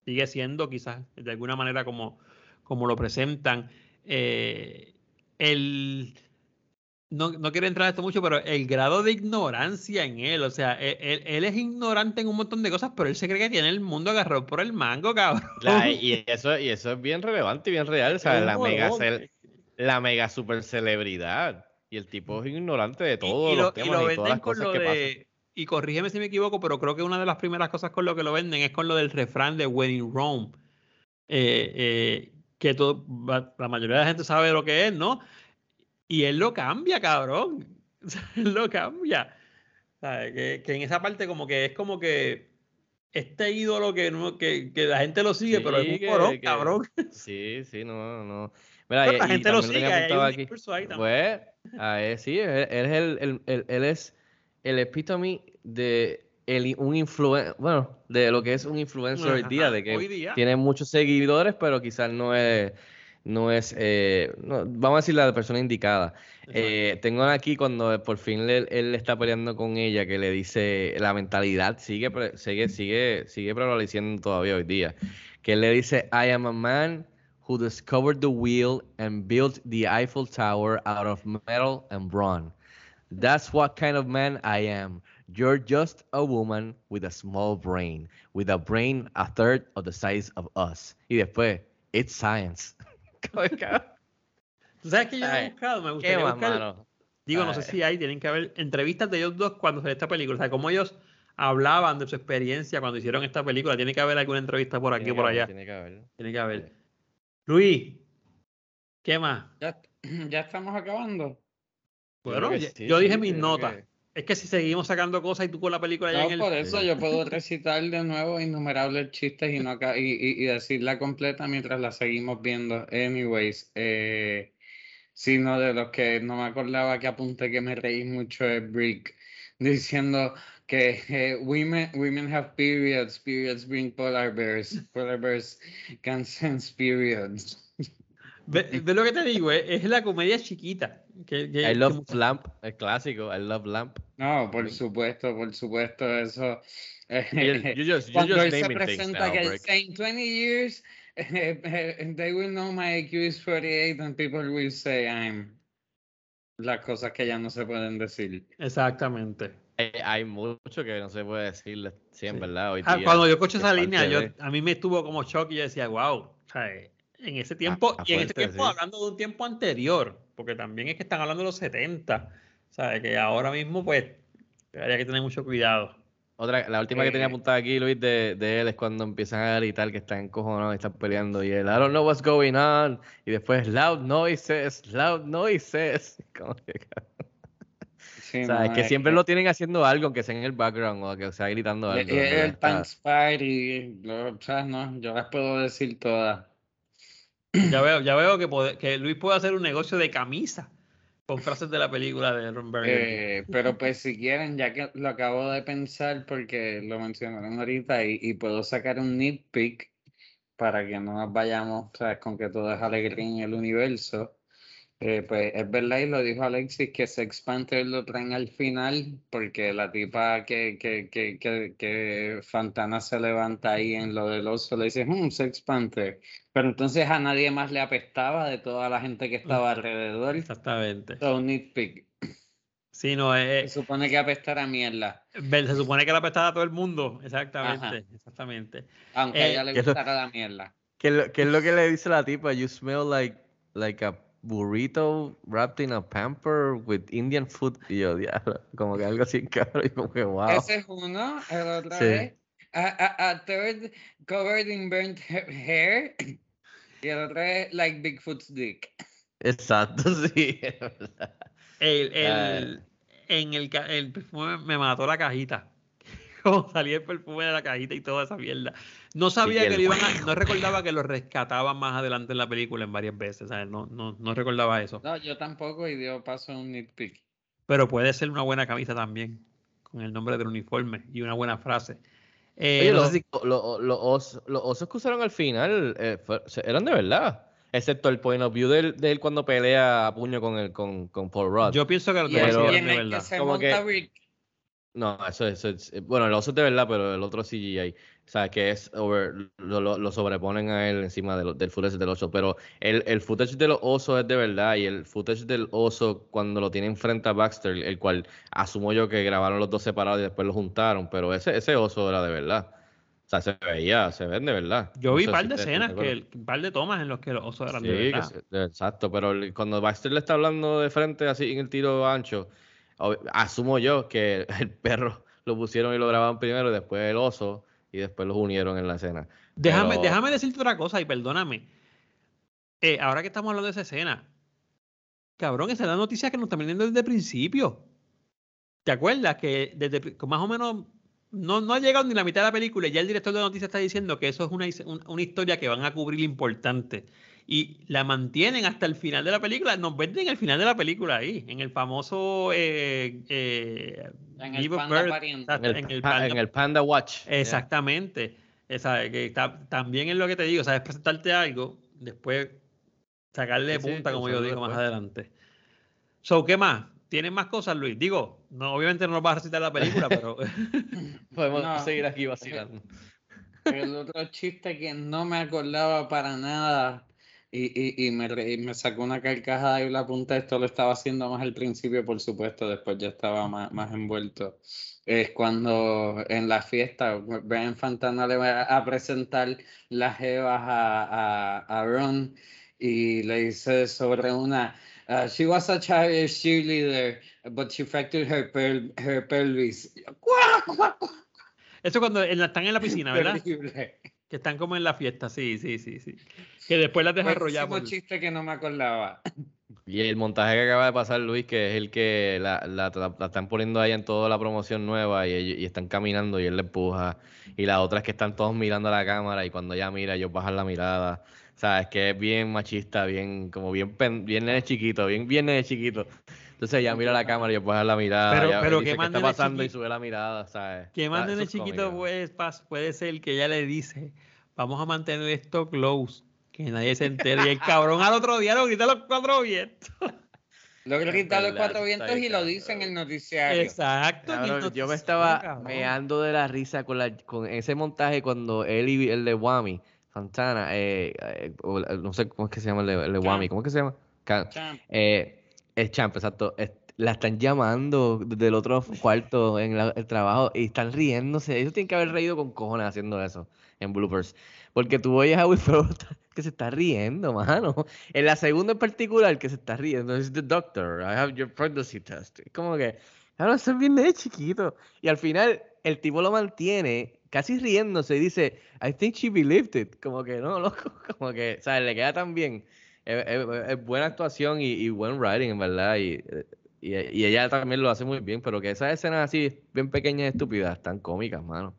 sigue siendo quizás de alguna manera como, como lo presentan. Eh, el no, no quiero entrar en esto mucho, pero el grado de ignorancia en él, o sea, él, él- él es ignorante en un montón de cosas, pero él se cree que tiene el mundo agarrado por el mango, cabrón. La- <laughs> y, eso, y eso es bien relevante y bien real. O sea, la mega, cel- la mega super celebridad. Y el tipo es ignorante de todos y, los lo, y temas lo y, todas venden las con cosas lo que pasan. de, y corrígeme si me equivoco, pero creo que una de las primeras cosas con lo que lo venden es con lo del refrán de When in Rome, eh, eh, que todo, la mayoría de la gente sabe lo que es, ¿no? Y él lo cambia, cabrón. <laughs> O sea, él lo cambia. ¿Sabe? Que, que en esa parte como que es como que este ídolo que, no, que, que la gente lo sigue, pero es un que- cabrón. <laughs> Sí, sí, no, no. Mira, y- la gente lo sigue, hay un aquí. discurso ahí también. Pues, a él, sí, él, él es el, el- el- él es el epítome de el, un influen bueno, de lo que es un influencer hoy día, de que hoy día. tiene muchos seguidores, pero quizás no es, no es, eh, no, vamos a decir la persona indicada. Eh, tengo aquí cuando por fin le- él está peleando con ella, que le dice la mentalidad sigue, sigue, sigue, sigue prevaleciendo todavía hoy día. Que él le dice, I am a man who discovered the wheel and built the Eiffel Tower out of metal and bronze. That's what kind of man I am. You're just a woman with a small brain, with a brain a third of the size of us. Y después, it's science. <laughs> <laughs> ¿Tú sabes que yo he buscado? Me ¿Qué gustaría más, buscar, mano? digo, no sé si hay, tienen que haber entrevistas de ellos dos cuando se esta película, o sea, cómo ellos hablaban de su experiencia cuando hicieron esta película, tiene que haber alguna entrevista por aquí o por haber, allá, Tiene que haber. tiene que haber. Luis, ¿qué más? Ya, <clears throat> ya estamos acabando. Bueno, sí, yo dije sí, mis notas. que- Es que si seguimos sacando cosas y tú con la película ya No, en el... por eso yo puedo <laughs> recitar de nuevo innumerables chistes y, no aca- y, y- y decirla completa mientras la seguimos viendo. Anyways, eh, sino de los que no me acordaba que apunté que me reí mucho es Brick <laughs> diciendo que eh, women, women have periods, periods bring polar bears, polar bears can sense periods. Ve, ve lo que te digo, es, es la comedia chiquita. Que, que- I que love mucha- Lamp, el clásico, I love Lamp. No, por supuesto, por supuesto, eso. You, you just, you Cuando just él se presenta now, que say, in 20 years <laughs> eh, they will know my IQ is 48 and people will say I'm las cosas que ya no se pueden decir. Exactamente. Hay, hay mucho que no se puede decir, sí, en Sí. verdad, hoy Ah, día, cuando yo escuché es esa línea, yo, de- a mí me estuvo como shock y yo decía, wow, o sea, en ese tiempo, ah, y en ese tiempo sí. hablando de un tiempo anterior, porque también es que están hablando de los 70, o sea, que ahora mismo pues habría que tener mucho cuidado. Otra, la última que tenía Eh, apuntada aquí, Luis, de, de él es cuando empiezan a gritar que están encojonados y están peleando y él, I don't know what's going on. Y después, loud noises, loud noises. <laughs> Sí, <laughs> o sea, es que es siempre que- lo tienen haciendo algo, aunque sea en el background o que sea gritando y- algo. y en verdad el está- Thanks Party, lo- o sea, no, yo las puedo decir todas. Ya veo, ya veo que, Luis puede hacer un negocio de camisa con frases de la película de Ron. Eh, pero pues si quieren, ya que lo acabo de pensar porque lo mencionaron ahorita y, y puedo sacar un nitpick para que no nos vayamos, ¿sabes? Con que todo es alegría en el universo. Eh, pues es verdad, y lo dijo Alexis, que Sex Panther lo traen al final, porque la tipa que, que, que, que, que Fantana se levanta ahí en lo del oso le dice, hmm, Sex Panther. Pero entonces a nadie más le apestaba de toda la gente que estaba alrededor. Exactamente. So, nitpick. Sí, no, Se es, supone que apestar a mierda, se supone que la apestaba a todo el mundo. Exactamente, Ajá. exactamente. aunque Eh, a ella le ¿qué es lo- gustara la mierda. ¿Qué, es lo- qué es lo que le dice la tipa? You smell like, like a burrito wrapped in a pamper with Indian food. Y yo, diablo, como que algo así, cabrón. Y como que, wow. Ese es uno, el otro Sí. es a, a- a third covered in burnt ha- hair y el otro es like Bigfoot's dick. Exacto, <laughs> sí. El, el, Ah. en el, ca- el perfume me mató la cajita. Como <laughs> salía el perfume de la cajita y toda esa mierda. No sabía y que lo iban a, <laughs> no recordaba que lo rescataban más adelante en la película en varias veces. ¿sabes? No, no, no recordaba eso. No, yo tampoco y dio paso a un nitpick. Pero puede ser una buena camisa también. Con el nombre del uniforme y una buena frase. Eh, Oye, no los, si- lo- los os- los osos que usaron al final eh, fue- eran de verdad. Excepto el point of view de él, de él cuando pelea a puño con, el, con, con Paul Rudd. yo pienso que Pero- sí y en de el que verdad. se Como monta que- Rick. No, eso, eso es. eh, Bueno, el oso es de verdad, pero el otro CGI. O sea, que es over, lo, lo- lo sobreponen a él encima de lo- del footage del oso. Pero el, el footage de los osos es de verdad. Y el footage del oso, cuando lo tienen frente a Baxter, el cual asumo yo que grabaron los dos separados y después lo juntaron. Pero ese, ese oso era de verdad. O sea, se veía, se ven de verdad. Yo vi un par de escenas, que un par de tomas en los que los osos eran Sí, de que verdad. de- exacto, pero cuando Baxter le está hablando de frente así en el tiro ancho, asumo yo que <laughs> el perro lo pusieron y lo grabaron primero después el oso y después los unieron en la escena. Déjame, Pero- déjame decirte otra cosa y perdóname. Eh, ahora que estamos hablando de esa escena, cabrón, esa es la noticia que nos están vendiendo desde el principio. ¿Te acuerdas que desde más o menos no, no ha llegado ni la mitad de la película y ya el director de noticias está diciendo que eso es una, un- una historia que van a cubrir importante? Y la mantienen hasta el final de la película. Nos venden el final de la película ahí, en el famoso eh, eh, En el panda En el, en el pa- Panda en el Panda Watch. Exactamente. Esa, que ta- también es lo que te digo, sabes presentarte algo, después sacarle Sí, sí, punta, como yo digo más adelante. So, ¿qué más? ¿Tienes más cosas, Luis? Digo, no, obviamente no nos vas a recitar la película, pero <laughs> Podemos No. seguir aquí vacilando. El otro chiste que no me acordaba para nada y, y, y me, y me sacó una carcajada y la apunté, esto lo estaba haciendo más al principio, por supuesto, después ya estaba más, más envuelto. Es cuando en la fiesta Brian Fantana le va a presentar las jevas a, a, a Ron y le dice sobre una, uh, she was a child cheerleader, but she fractured her, pel- her pelvis. Eso cuando están en la piscina, ¿verdad? Terrible. Que están como en la fiesta, sí, sí, sí, sí. Que después las desarrollamos. Buenísimo chiste que no me acordaba. Y el montaje que acaba de pasar Luis, que es el que la, la- la- la están poniendo ahí en toda la promoción nueva y, y están caminando y él le empuja. Y la otra es que están todos mirando a la cámara y cuando ella mira, ellos bajan la mirada. O sea, es que es bien machista, bien, como bien, bien nene chiquito, bien, bien nene chiquito. Entonces ella mira la cámara y ellos bajan la mirada. Pero- ella pero dice, ¿qué ¿qué más está pasando? Y chiquito? sube la mirada, ¿sabes? Que Ah, más eso nene es chiquito pues, puede ser que ella le dice, vamos a mantener esto close, que nadie se entere. Y el <laughs> cabrón al otro día lo grita a los cuatro vientos. Lo grita a los cuatro vientos y lo dice en el noticiario. Exacto. y Cabrón, yo me estaba cabrón. meando de la risa con, la, con ese montaje cuando él y el de Wami, Santana, eh, eh, no sé cómo es que se llama el de, el de Wami. ¿cómo es que se llama? Ca- Champ. Eh, el champ, exacto. es- la están llamando desde el otro cuarto en la- el trabajo y están riéndose. Ellos tienen que haber reído con cojones haciendo eso en bloopers. Porque tú oyes a Will <laughs> que se está riendo, mano. En la segunda en particular, que se está riendo, es The Doctor, I have your pregnancy test. Es como que, claro, eso es bien de chiquito. Y al final, el tipo lo mantiene casi riéndose y dice, I think she believed it. Como que, no, loco, <laughs> como que, o sea, le queda tan bien. Es, buena actuación y, buen writing, en verdad. Y, y, ella también lo hace muy bien, pero que esas escenas así, bien pequeñas y estúpidas, están cómicas, mano.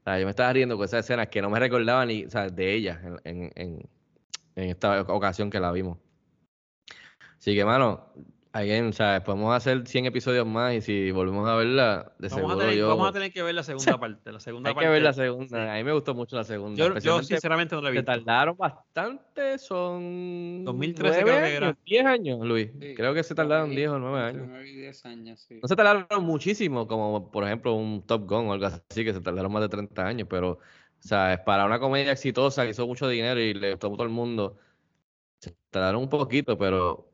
O sea, yo me estaba riendo con esas escenas que no me recordaba ni, o sea, de ella en, en, en esta ocasión que la vimos. Así que, mano, again, o sea, podemos hacer 100 episodios más y si volvemos a verla, de Vamos a, seguro tener, yo... vamos a tener que ver la segunda parte. La segunda hay parte. que ver la segunda. A mí me gustó mucho la segunda. Yo, yo sinceramente no la he se tardaron bastante, son 2013 nueve creo que era. años, 10 años, Luis. Sí, Creo que se tardaron ahí, 10 o 9 entre años. nueve y 10 años, sí. No se tardaron muchísimo, como por ejemplo un Top Gun o algo así, que se tardaron más de 30 años, pero, o sea, es para una comedia exitosa que hizo mucho dinero y le gustó a todo el mundo, se tardaron un poquito, pero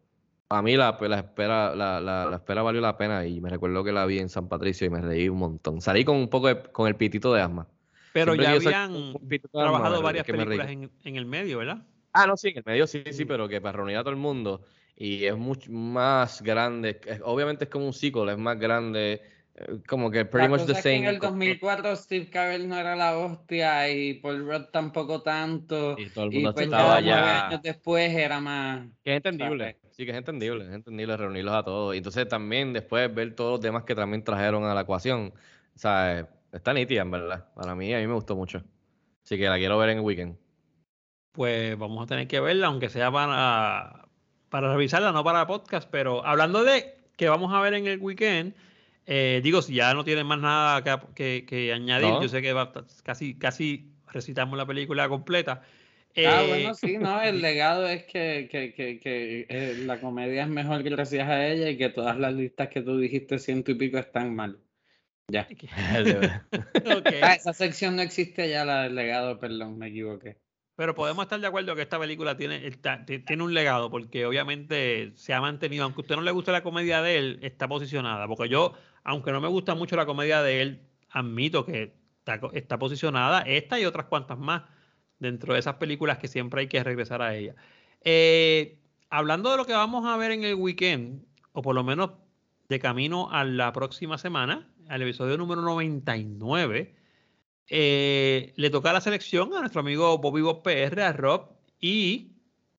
a mí la, la espera la, la, la espera valió la pena y me recuerdo que la vi en San Patricio y me reí un montón. Salí con un poco de, con el pitito de asma. Pero Siempre ya habían asma, trabajado varias películas en, en el medio, ¿verdad? Ah, no, sí, en el medio sí, sí, pero que para reunir a todo el mundo. Y es mucho más grande. es- obviamente es como un sequel, es más grande. eh, Como que pretty La much cosa the es que en same. el 2004 Steve Carell no era la hostia y Paul Rudd tampoco tanto. Y todo el Y mundo pues estaba ya nueve ya. años después era más. Que es entendible. Sí, que es entendible, es entendible reunirlos a todos. Y entonces también después ver todos los demás que también trajeron a la ecuación. O sea, está nítida, en verdad. Para mí, a mí me gustó mucho. Así que la quiero ver en el weekend. Pues vamos a tener que verla, aunque sea para, para revisarla, no para podcast. Pero hablando de que vamos a ver en el weekend, eh, digo, si ya no tienen más nada que, que, añadir, yo sé que va, casi, casi recitamos la película completa. Ah, bueno, sí, no, el legado es que, que, que eh, la comedia es mejor gracias a ella y que todas las listas que tú dijiste ciento y pico están mal. Ya. <laughs> Ah, esa sección no existe ya, la del legado, perdón, me equivoqué. Pero podemos estar de acuerdo que esta película tiene, tiene un legado, porque obviamente se ha mantenido, aunque a usted no le guste la comedia de él, está posicionada. Porque yo, aunque no me gusta mucho la comedia de él, admito que está, posicionada esta y otras cuantas más dentro de esas películas que siempre hay que regresar a ella. Eh, hablando de lo que vamos a ver en el weekend, o por lo menos de camino a la próxima semana, al episodio número 99, eh, le toca la selección a nuestro amigo Bobby Bob PR, a Rob, y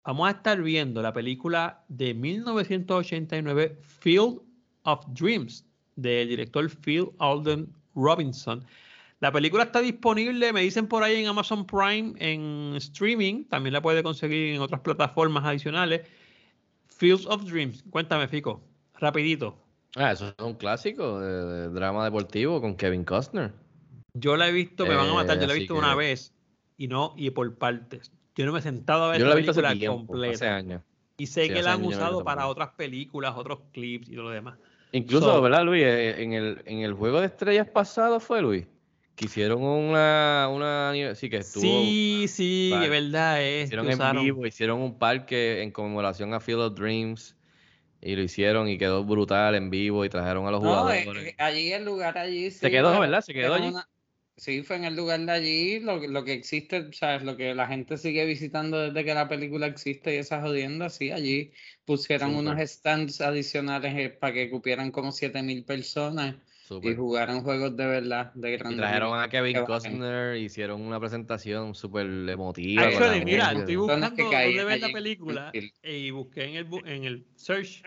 vamos a estar viendo la película de 1989, Field of Dreams, del director Phil Alden Robinson. La película está disponible, me dicen por ahí en Amazon Prime, en streaming, también la puede conseguir en otras plataformas adicionales. Fields of Dreams, cuéntame, Fico, rapidito. Ah, eso es un clásico de drama deportivo con Kevin Costner. Yo la he visto, me van a matar, yo la he visto una vez y no, y por partes. Yo no me he sentado a ver la película completa. Hace años. Y sé que la han usado para otras películas, otros clips y todo lo demás. Incluso, ¿verdad, Luis? Eh, en el, en el juego de estrellas pasado fue, Luis. Que hicieron una, una sí que estuvo sí sí es verdad es hicieron en vivo hicieron un parque en conmemoración a Field of Dreams y lo hicieron y quedó brutal en vivo y trajeron a los no, jugadores. eh, allí el lugar allí se quedó verdad se quedó allí. Sí, fue en el lugar de allí, lo, lo que existe, ¿sabes? Lo que la gente sigue visitando desde que la película existe y esas jodiendas, sí, allí pusieron unos stands adicionales eh, para que cupieran como 7000 personas y jugaran juegos de verdad, de grande. trajeron a Kevin Costner, hicieron una presentación súper emotiva. Actually, mira, estoy buscando dónde ver la película y busqué en el, en el search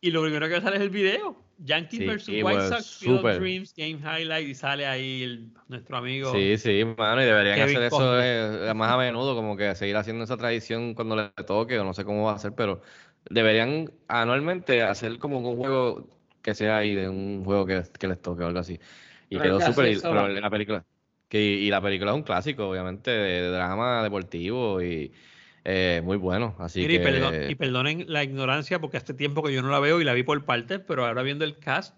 y lo primero que sale es el video. Yankees vs. White Sox, Field Dreams, Game Highlight, y sale ahí nuestro amigo. Sí, sí, mano, y deberían hacer eso eh, más a menudo, como que seguir haciendo esa tradición cuando le toque, o no sé cómo va a ser, pero deberían anualmente hacer como un juego que sea ahí, de un juego que, que les toque o algo así. Y quedó súper. la película. Que, y la película es un clásico, obviamente, de drama deportivo y eh, muy bueno. Así que... y, perdonen la ignorancia porque hace tiempo que yo no la veo y la vi por partes, pero ahora viendo el cast,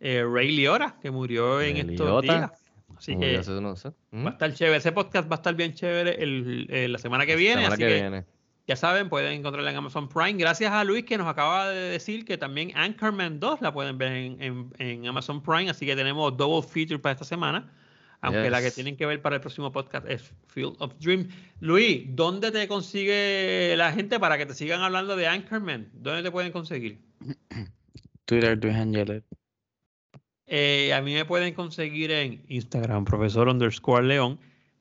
eh, Ray Liora, que murió en estos días. Así que va a estar chévere. Ese podcast va a estar bien chévere el, la semana que viene. así que, ya saben, pueden encontrarla en Amazon Prime. Gracias a Luis que nos acaba de decir que también Anchorman 2 la pueden ver en, en Amazon Prime. Así que tenemos double feature para esta semana. Aunque la que tienen que ver para el próximo podcast es Field of Dream. Luis, ¿dónde te consigue la gente para que te sigan hablando de Anchorman? ¿Dónde te pueden conseguir? <clears throat> Twitter, Luis Angelet. Eh, a mí me pueden conseguir en Instagram, profesor underscore león.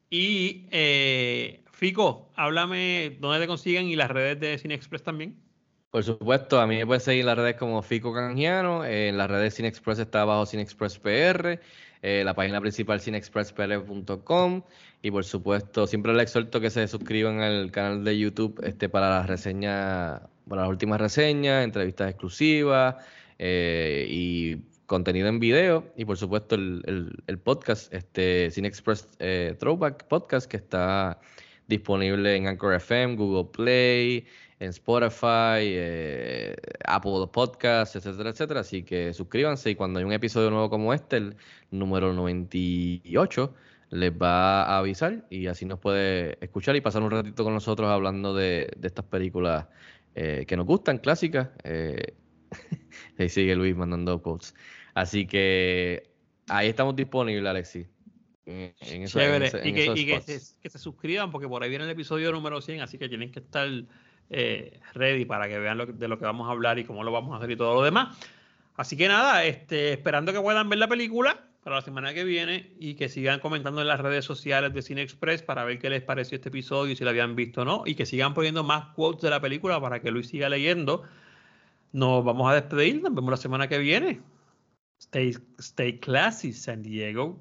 Y eh, Fico, háblame dónde te consiguen y las redes de Cine Express también. Por supuesto, a mí me pueden seguir en las redes como Fico Canjiano. En las redes Cine Express está bajo Cine Express PR. Eh, la página principal cinexpresspl.com y por supuesto siempre les exhorto que se suscriban al canal de YouTube este, para las reseñas, para las últimas reseñas, entrevistas exclusivas eh, y contenido en video y por supuesto el, podcast, este eh, Throwback Podcast que está disponible en Anchor FM, Google Play, en Spotify, eh, Apple Podcasts, etcétera, etcétera. Así que suscríbanse y cuando hay un episodio nuevo como este, el número 98, les va a avisar y así nos puede escuchar y pasar un ratito con nosotros hablando de, estas películas eh, que nos gustan, clásicas. Eh, <laughs> ahí sigue Luis mandando quotes. Así que ahí estamos disponibles, Alexis. En, y, que, se, que, se, suscriban porque por ahí viene el episodio número 100, así que tienen que estar eh, ready para que vean de lo que vamos a hablar y cómo lo vamos a hacer y todo lo demás. Así que nada, este, esperando que puedan ver la película para la semana que viene y que sigan comentando en las redes sociales de Cine Express para ver qué les pareció este episodio y si lo habían visto o no. Y que sigan poniendo más quotes de la película para que Luis siga leyendo. Nos vamos a despedir. Nos vemos la semana que viene. Stay, stay classy, San Diego.